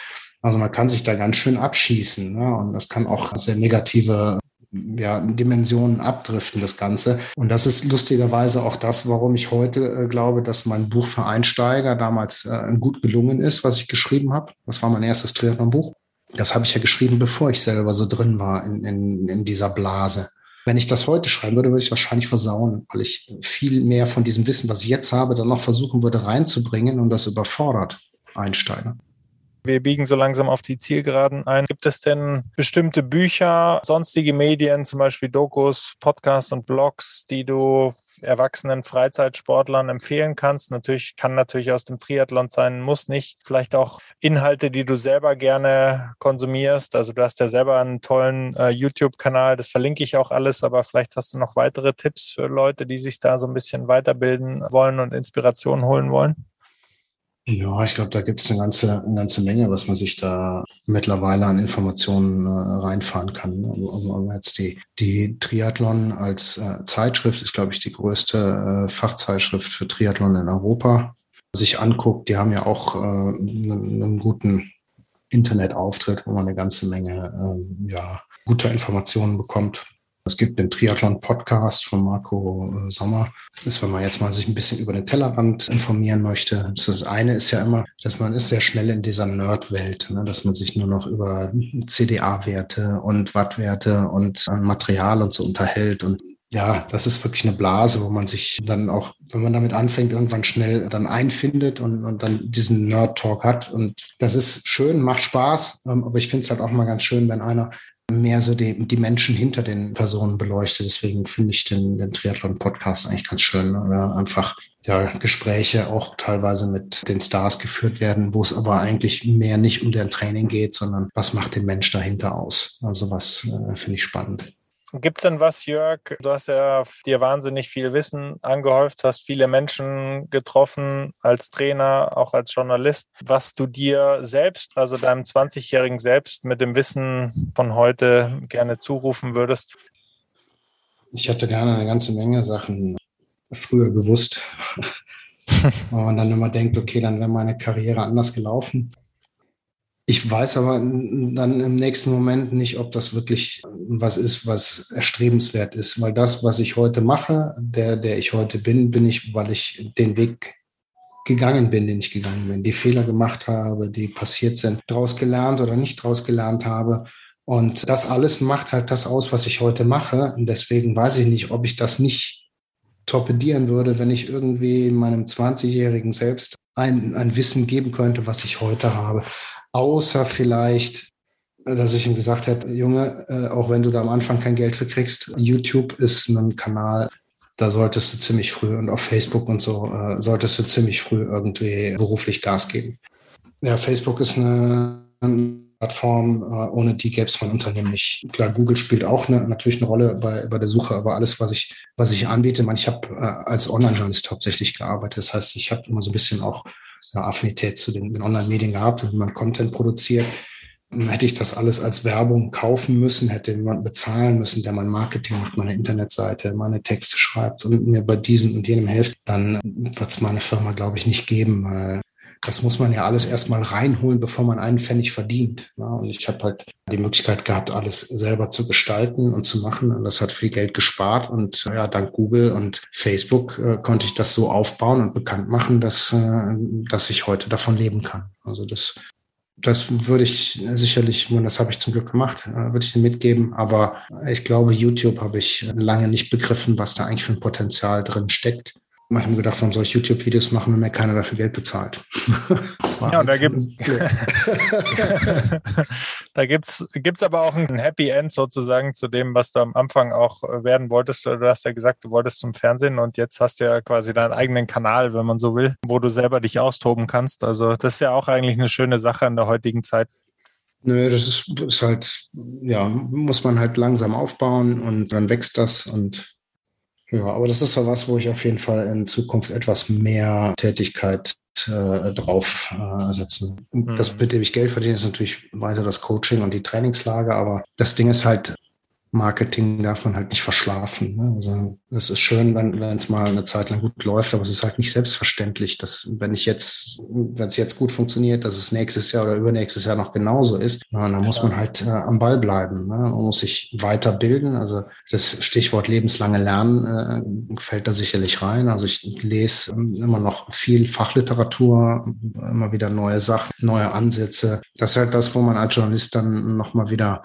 Also man kann sich da ganz schön abschießen ne? und das kann auch sehr negative ja, Dimensionen abdriften, das Ganze. Und das ist lustigerweise auch das, warum ich heute äh, glaube, dass mein Buch für Einsteiger damals äh, gut gelungen ist, was ich geschrieben habe. Das war mein erstes Triathlon-Buch. Das habe ich ja geschrieben, bevor ich selber so drin war in, in, in dieser Blase. Wenn ich das heute schreiben würde, würde ich wahrscheinlich versauen, weil ich viel mehr von diesem Wissen, was ich jetzt habe, dann noch versuchen würde reinzubringen und das überfordert Einsteiger. Wir biegen so langsam auf die Zielgeraden ein. Gibt es denn bestimmte Bücher, sonstige Medien, zum Beispiel Dokus, Podcasts und Blogs, die du erwachsenen Freizeitsportlern empfehlen kannst? Natürlich kann natürlich aus dem Triathlon sein, muss nicht. Vielleicht auch Inhalte, die du selber gerne konsumierst. Also du hast ja selber einen tollen äh, YouTube-Kanal, das verlinke ich auch alles, aber vielleicht hast du noch weitere Tipps für Leute, die sich da so ein bisschen weiterbilden wollen und Inspiration holen wollen. Ja, ich glaube, da gibt es eine ganze, eine ganze Menge, was man sich da mittlerweile an Informationen äh, reinfahren kann. Also jetzt die, die Triathlon als äh, Zeitschrift ist, glaube ich, die größte äh, Fachzeitschrift für Triathlon in Europa. Sich anguckt, die haben ja auch äh, einen, guten Internetauftritt, wo man eine ganze Menge äh, ja, guter Informationen bekommt. Es gibt den Triathlon-Podcast von Marco äh, Sommer. Das, wenn man jetzt mal sich ein bisschen über den Tellerrand informieren möchte. Das eine ist ja immer, dass man ist sehr schnell in dieser Nerd-Welt, ne? dass man sich nur noch über CDA-Werte und Wattwerte und äh, Material und so unterhält. Und ja, das ist wirklich eine Blase, wo man sich dann auch, wenn man damit anfängt, irgendwann schnell dann einfindet und, und dann diesen Nerd-Talk hat. Und das ist schön, macht Spaß, ähm, aber ich finde es halt auch mal ganz schön, wenn einer mehr so die, die Menschen hinter den Personen beleuchtet. Deswegen finde ich den, den Triathlon-Podcast eigentlich ganz schön. Oder einfach ja, Gespräche auch teilweise mit den Stars geführt werden, wo es aber eigentlich mehr nicht um deren Training geht, sondern was macht den Mensch dahinter aus. Also was äh, finde ich spannend. Gibt es denn was, Jörg? Du hast ja dir wahnsinnig viel Wissen angehäuft, hast viele Menschen getroffen als Trainer, auch als Journalist, was du dir selbst, also deinem 20-jährigen Selbst mit dem Wissen von heute gerne zurufen würdest? Ich hätte gerne eine ganze Menge Sachen früher gewusst. Man dann immer denkt, okay, dann wäre meine Karriere anders gelaufen. Ich weiß aber dann im nächsten Moment nicht, ob das wirklich was ist, was erstrebenswert ist, weil das, was ich heute mache, der, der ich heute bin, bin ich, weil ich den Weg gegangen bin, den ich gegangen bin, die Fehler gemacht habe, die passiert sind, daraus gelernt oder nicht daraus gelernt habe. Und das alles macht halt das aus, was ich heute mache. Und deswegen weiß ich nicht, ob ich das nicht torpedieren würde, wenn ich irgendwie meinem 20-jährigen Selbst ein, ein Wissen geben könnte, was ich heute habe. Außer vielleicht, dass ich ihm gesagt hätte, Junge, äh, auch wenn du da am Anfang kein Geld für kriegst, YouTube ist ein Kanal, da solltest du ziemlich früh und auf Facebook und so äh, solltest du ziemlich früh irgendwie beruflich Gas geben. Ja, Facebook ist eine, Plattform, äh, ohne die gäbe es mein Unternehmen nicht. Klar, Google spielt auch eine, natürlich eine Rolle bei, bei der Suche, aber alles, was ich, was ich anbiete, man, ich habe äh, als Online-Journalist hauptsächlich gearbeitet. Das heißt, ich habe immer so ein bisschen auch Affinität zu den, den Online-Medien gehabt und wie man Content produziert. Hätte ich das alles als Werbung kaufen müssen, hätte jemand bezahlen müssen, der mein Marketing macht, meine Internetseite, meine Texte schreibt und mir bei diesem und jenem hilft, dann wird es meine Firma, glaube ich, nicht geben, weil das muss man ja alles erstmal reinholen, bevor man einen Pfennig verdient. Ja, und ich habe halt die Möglichkeit gehabt, alles selber zu gestalten und zu machen. Und das hat viel Geld gespart. Und ja, dank Google und Facebook äh, konnte ich das so aufbauen und bekannt machen, dass, äh, dass ich heute davon leben kann. Also das das würde ich sicherlich, und das habe ich zum Glück gemacht, äh, würde ich dir mitgeben. Aber ich glaube, YouTube habe ich lange nicht begriffen, was da eigentlich für ein Potenzial drin steckt. Ich habe mir gedacht, warum soll ich YouTube-Videos machen, wenn mir keiner dafür Geld bezahlt? ja, da gibt da gibt's gibt's aber auch ein Happy End sozusagen zu dem, was du am Anfang auch werden wolltest. Du hast ja gesagt, du wolltest zum Fernsehen und jetzt hast du ja quasi deinen eigenen Kanal, wenn man so will, wo du selber dich austoben kannst. Also das ist ja auch eigentlich eine schöne Sache in der heutigen Zeit. Nö, das ist, ist halt, ja, muss man halt langsam aufbauen und dann wächst das und ja, aber das ist ja was, wo ich auf jeden Fall in Zukunft etwas mehr Tätigkeit äh, drauf äh, setzen. Mhm. Das, mit dem ich Geld verdiene, ist natürlich weiter das Coaching und die Trainingslager, aber das Ding ist halt, Marketing darf man halt nicht verschlafen. Ne? Also es ist schön, wenn es mal eine Zeit lang gut läuft, aber es ist halt nicht selbstverständlich, dass wenn ich jetzt, wenn es jetzt gut funktioniert, dass es nächstes Jahr oder übernächstes Jahr noch genauso ist. Ja, dann muss man halt äh, am Ball bleiben. Ne? Man muss sich weiterbilden. Also das Stichwort lebenslange Lernen äh, fällt da sicherlich rein. Also ich lese immer noch viel Fachliteratur, immer wieder neue Sachen, neue Ansätze. Das ist halt das, wo man als Journalist dann nochmal wieder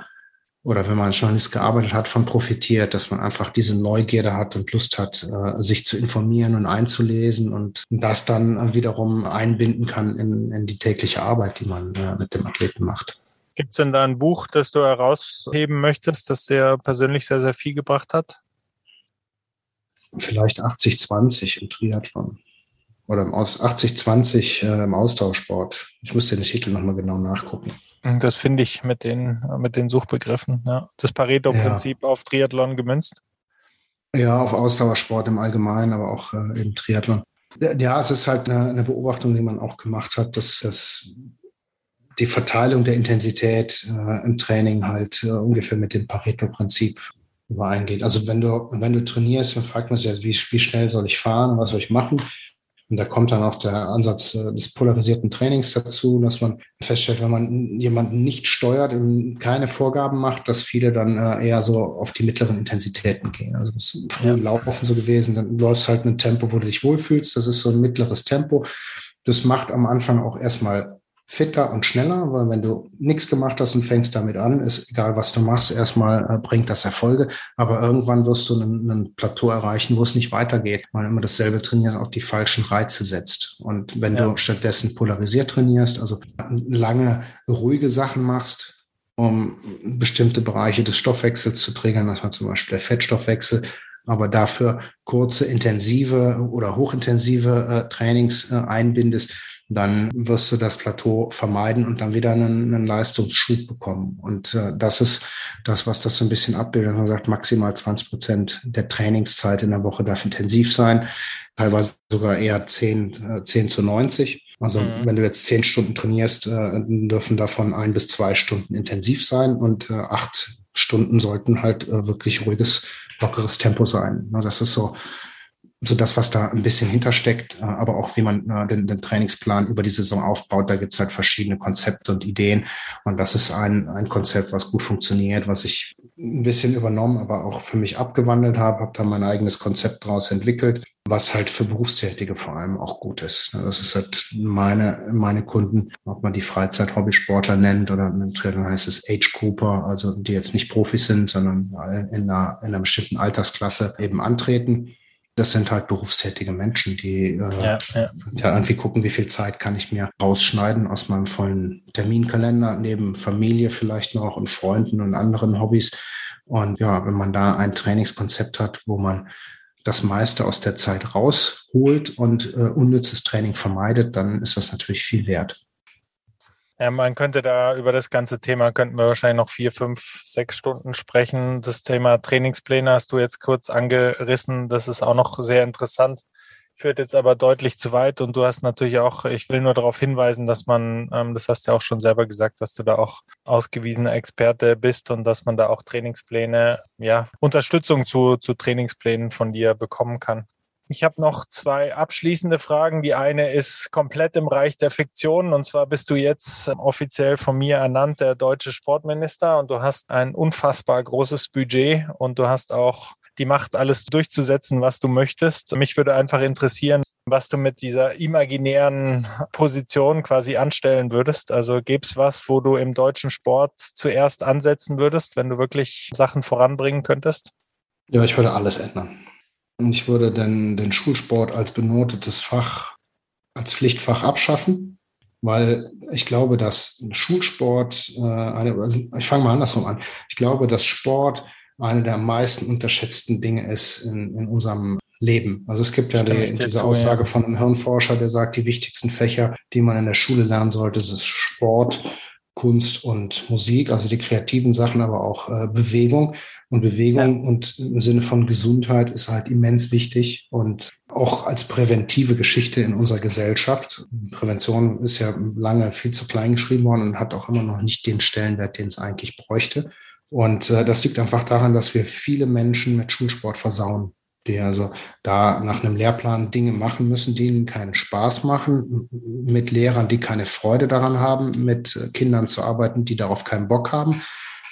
oder wenn man als Journalist gearbeitet hat, von profitiert, dass man einfach diese Neugierde hat und Lust hat, äh, sich zu informieren und einzulesen und das dann wiederum einbinden kann in, in die tägliche Arbeit, die man äh, mit dem Athleten macht. Gibt es denn da ein Buch, das du herausheben möchtest, das dir persönlich sehr, sehr viel gebracht hat? Vielleicht 80-20 im Triathlon oder im 80-20 äh, im Austauschsport. Ich müsste den Titel nochmal genau nachgucken. Das finde ich mit den, mit den Suchbegriffen. Ja. Das Pareto-Prinzip ja. auf Triathlon gemünzt. Ja, auf Ausdauersport im Allgemeinen, aber auch äh, im Triathlon. Ja, es ist halt eine, eine, Beobachtung, die man auch gemacht hat, dass, dass die Verteilung der Intensität äh, im Training halt äh, ungefähr mit dem Pareto-Prinzip übereingeht. Also wenn du, wenn du trainierst, dann fragt man sich, wie, wie schnell soll ich fahren, was soll ich machen? Und da kommt dann auch der Ansatz äh, des polarisierten Trainings dazu, dass man feststellt, wenn man jemanden nicht steuert und keine Vorgaben macht, dass viele dann äh, eher so auf die mittleren Intensitäten gehen. Also es ist früher. Laufen so gewesen, dann läufst halt ein Tempo, wo du dich wohlfühlst. Das ist so ein mittleres Tempo. Das macht am Anfang auch erstmal fitter und schneller, weil wenn du nichts gemacht hast und fängst damit an, ist egal, was du machst, erstmal äh, bringt das Erfolge, aber irgendwann wirst du einen Plateau erreichen, wo es nicht weitergeht, weil immer dasselbe trainieren auch die falschen Reize setzt. Und wenn ja. du stattdessen polarisiert trainierst, also lange ruhige Sachen machst, um bestimmte Bereiche des Stoffwechsels zu triggern, das war zum Beispiel der Fettstoffwechsel, aber dafür kurze, intensive oder hochintensive äh, Trainings äh, einbindest, dann wirst du das Plateau vermeiden und dann wieder einen, einen Leistungsschub bekommen. Und äh, das ist das, was das so ein bisschen abbildet. Man sagt, maximal 20 Prozent der Trainingszeit in der Woche darf intensiv sein, teilweise sogar eher 10, äh, 10 zu 90. Also mhm. wenn du jetzt zehn Stunden trainierst, äh, dürfen davon ein bis zwei Stunden intensiv sein und äh, acht Stunden sollten halt äh, wirklich ruhiges, lockeres Tempo sein. Das ist so so das, was da ein bisschen hintersteckt, äh, aber auch wie man äh, den, den Trainingsplan über die Saison aufbaut. Da gibt's halt verschiedene Konzepte und Ideen. Und das ist ein, ein Konzept, was gut funktioniert, was ich ein bisschen übernommen, aber auch für mich abgewandelt habe, habe da mein eigenes Konzept daraus entwickelt, was halt für Berufstätige vor allem auch gut ist. Ne, das ist halt meine, meine Kunden, ob man die Freizeit-Hobbysportler nennt oder im Triathlon heißt es Age Cooper, also die jetzt nicht Profis sind, sondern in einer, in einer bestimmten Altersklasse eben antreten das sind halt berufstätige Menschen, die äh, ja, ja. ja, irgendwie gucken, wie viel Zeit kann ich mir rausschneiden aus meinem vollen Terminkalender, neben Familie vielleicht noch und Freunden und anderen Hobbys. Und ja, wenn man da ein Trainingskonzept hat, wo man das meiste aus der Zeit rausholt und äh, unnützes Training vermeidet, dann ist das natürlich viel wert. Ja, man könnte da über das ganze Thema, könnten wir wahrscheinlich noch vier, fünf, sechs Stunden sprechen. Das Thema Trainingspläne hast du jetzt kurz angerissen. Das ist auch noch sehr interessant, führt jetzt aber deutlich zu weit. Und du hast natürlich auch, ich will nur darauf hinweisen, dass man, ähm, das hast du ja auch schon selber gesagt, dass du da auch ausgewiesener Experte bist und dass man da auch Trainingspläne, ja, Unterstützung zu, zu Trainingsplänen von dir bekommen kann. Ich habe noch zwei abschließende Fragen. Die eine ist komplett im Reich der Fiktion. Und zwar bist du jetzt offiziell von mir ernannt der deutsche Sportminister und du hast ein unfassbar großes Budget und du hast auch die Macht, alles durchzusetzen, was du möchtest. Mich würde einfach interessieren, was du mit dieser imaginären Position quasi anstellen würdest. Also gäbe es was, wo du im deutschen Sport zuerst ansetzen würdest, wenn du wirklich Sachen voranbringen könntest? Ja, ich würde alles ändern. Ich würde den, den Schulsport als benotetes Fach, als Pflichtfach abschaffen, weil ich glaube, dass Schulsport, äh, eine, also ich fange mal andersrum an. Ich glaube, dass Sport eine der meisten unterschätzten Dinge ist in, in unserem Leben. Also es gibt ja die, diese Aussage von einem Hirnforscher, der sagt, die wichtigsten Fächer, die man in der Schule lernen sollte, ist Sport, Kunst und Musik, also die kreativen Sachen, aber auch äh, Bewegung. Und Bewegung ja. und im Sinne von Gesundheit ist halt immens wichtig und auch als präventive Geschichte in unserer Gesellschaft. Prävention ist ja lange viel zu klein geschrieben worden und hat auch immer noch nicht den Stellenwert, den es eigentlich bräuchte. Und äh, das liegt einfach daran, dass wir viele Menschen mit Schulsport versauen die also da nach einem Lehrplan Dinge machen müssen, die ihnen keinen Spaß machen, mit Lehrern, die keine Freude daran haben, mit Kindern zu arbeiten, die darauf keinen Bock haben.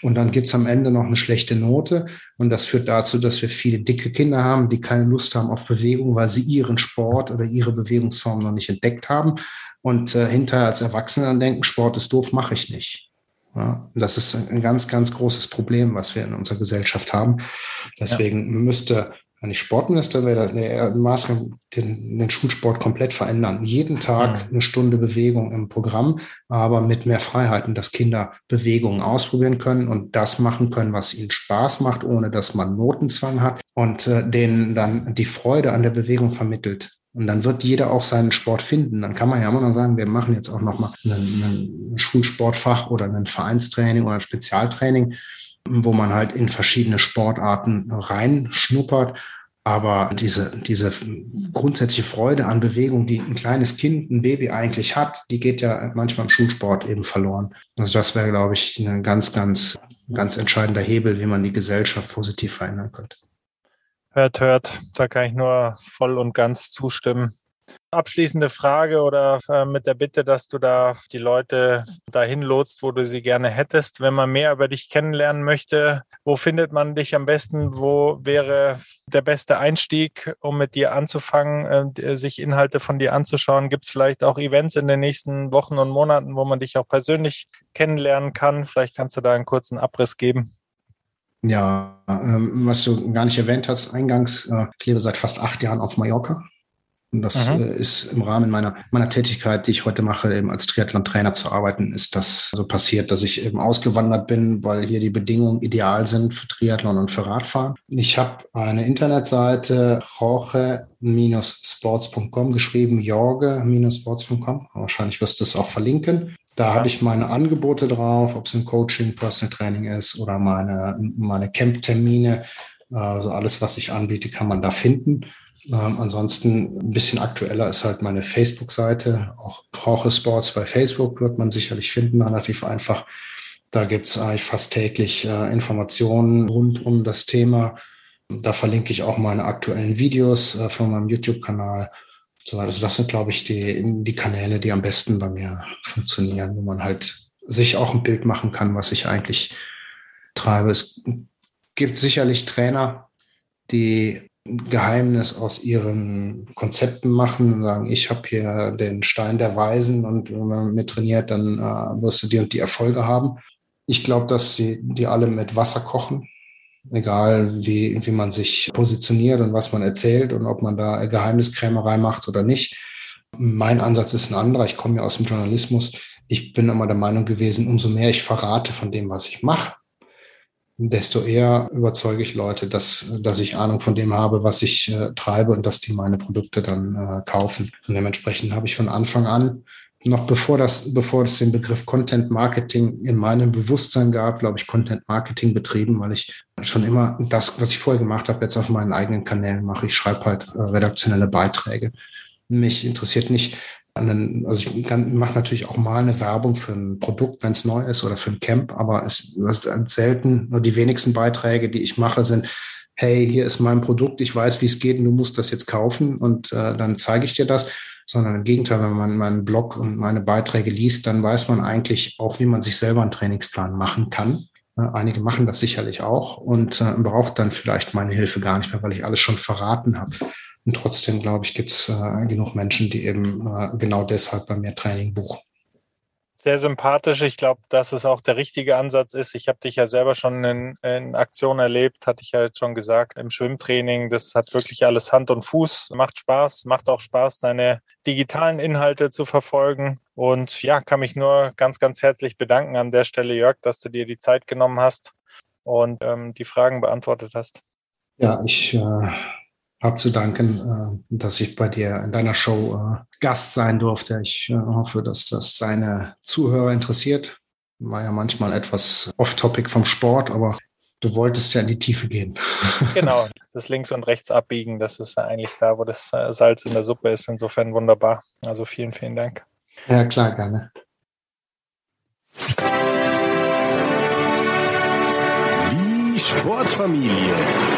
Und dann gibt's am Ende noch eine schlechte Note. Und das führt dazu, dass wir viele dicke Kinder haben, die keine Lust haben auf Bewegung, weil sie ihren Sport oder ihre Bewegungsform noch nicht entdeckt haben. Und äh, hinterher als Erwachsene dann denken, Sport ist doof, mache ich nicht. Ja, das ist ein ganz, ganz großes Problem, was wir in unserer Gesellschaft haben. Deswegen ja. müsste wenn ich Sportminister wäre, der Maßnahme den, den Schulsport komplett verändern. Jeden Tag mhm. eine Stunde Bewegung im Programm, aber mit mehr Freiheiten, dass Kinder Bewegungen ausprobieren können und das machen können, was ihnen Spaß macht, ohne dass man Notenzwang hat und äh, denen dann die Freude an der Bewegung vermittelt. Und dann wird jeder auch seinen Sport finden. Dann kann man ja immer noch sagen, wir machen jetzt auch noch mal ein, ein Schulsportfach oder ein Vereinstraining oder ein Spezialtraining wo man halt in verschiedene Sportarten reinschnuppert. Aber diese, diese grundsätzliche Freude an Bewegung, die ein kleines Kind, ein Baby eigentlich hat, die geht ja manchmal im Schulsport eben verloren. Also das wäre, glaube ich, ein ganz, ganz, ganz entscheidender Hebel, wie man die Gesellschaft positiv verändern könnte. Hört, hört, da kann ich nur voll und ganz zustimmen. Abschließende Frage oder äh, mit der Bitte, dass du da die Leute dahin lotst, wo du sie gerne hättest. Wenn man mehr über dich kennenlernen möchte, wo findet man dich am besten? Wo wäre der beste Einstieg, um mit dir anzufangen, äh, sich Inhalte von dir anzuschauen? Gibt es vielleicht auch Events in den nächsten Wochen und Monaten, wo man dich auch persönlich kennenlernen kann? Vielleicht kannst du da einen kurzen Abriss geben. Ja, ähm, was du gar nicht erwähnt hast, eingangs, äh, ich lebe seit fast acht Jahren auf Mallorca. Und das mhm. ist im Rahmen meiner, meiner Tätigkeit, die ich heute mache, eben als Triathlon-Trainer zu arbeiten, ist das so passiert, dass ich eben ausgewandert bin, weil hier die Bedingungen ideal sind für Triathlon und für Radfahren. Ich habe eine Internetseite, jorge-sports.com geschrieben, jorge-sports.com. Wahrscheinlich wirst du es auch verlinken. Da habe ich meine Angebote drauf, ob es ein Coaching, Personal Training ist oder meine, meine Camp-Termine. Also alles, was ich anbiete, kann man da finden. Ähm, ansonsten ein bisschen aktueller ist halt meine Facebook-Seite. Auch Jorge Sports bei Facebook wird man sicherlich finden, relativ einfach. Da gibt's eigentlich fast täglich äh, Informationen rund um das Thema. Da verlinke ich auch meine aktuellen Videos äh, von meinem YouTube-Kanal. So, also das sind, glaube ich, die, die Kanäle, die am besten bei mir funktionieren, wo man halt sich auch ein Bild machen kann, was ich eigentlich treibe. Es gibt sicherlich Trainer, die Geheimnis aus ihren Konzepten machen und sagen, ich habe hier den Stein der Weisen und wenn man mit trainiert, dann äh, wirst du die und die Erfolge haben. Ich glaube, dass sie die alle mit Wasser kochen, egal wie, wie man sich positioniert und was man erzählt und ob man da Geheimniskrämerei macht oder nicht. Mein Ansatz ist ein anderer. Ich komme ja aus dem Journalismus. Ich bin immer der Meinung gewesen, umso mehr ich verrate von dem, was ich mache, desto eher überzeuge ich Leute, dass, dass ich Ahnung von dem habe, was ich äh, treibe und dass die meine Produkte dann äh, kaufen. Und dementsprechend habe ich von Anfang an, noch bevor das, bevor es den Begriff Content Marketing in meinem Bewusstsein gab, glaube ich, Content Marketing betrieben, weil ich schon immer das, was ich vorher gemacht habe, jetzt auf meinen eigenen Kanälen mache. Ich schreibe halt äh, redaktionelle Beiträge. Mich interessiert nicht, also ich mache natürlich auch mal eine Werbung für ein Produkt, wenn es neu ist oder für ein Camp, aber es, ist selten, nur die wenigsten Beiträge, die ich mache, sind, hey, hier ist mein Produkt, ich weiß, wie es geht und du musst das jetzt kaufen und äh, dann zeige ich dir das. Sondern im Gegenteil, wenn man meinen Blog und meine Beiträge liest, dann weiß man eigentlich auch, wie man sich selber einen Trainingsplan machen kann. Einige machen das sicherlich auch und äh, braucht dann vielleicht meine Hilfe gar nicht mehr, weil ich alles schon verraten habe. Und trotzdem, glaube ich, gibt es äh, genug Menschen, die eben äh, genau deshalb bei mir Training buchen. Sehr sympathisch. Ich glaube, dass es auch der richtige Ansatz ist. Ich habe dich ja selber schon in, in, Aktion erlebt, hatte ich ja jetzt schon gesagt, im Schwimmtraining. Das hat wirklich alles Hand und Fuß, macht Spaß, macht auch Spaß, deine digitalen Inhalte zu verfolgen. Und ja, kann mich nur ganz, ganz herzlich bedanken an der Stelle, Jörg, dass du dir die Zeit genommen hast und ähm, die Fragen beantwortet hast. Ja, ich äh, habe zu danken, äh, dass ich bei dir in deiner Show äh, Gast sein durfte. Ich äh, hoffe, dass das deine Zuhörer interessiert. War ja manchmal etwas off-topic vom Sport, aber du wolltest ja in die Tiefe gehen. Genau, das links und rechts abbiegen, das ist eigentlich da, wo das Salz in der Suppe ist. Insofern wunderbar. Also vielen, vielen Dank. Ja, klar, gerne. Die Sportfamilie.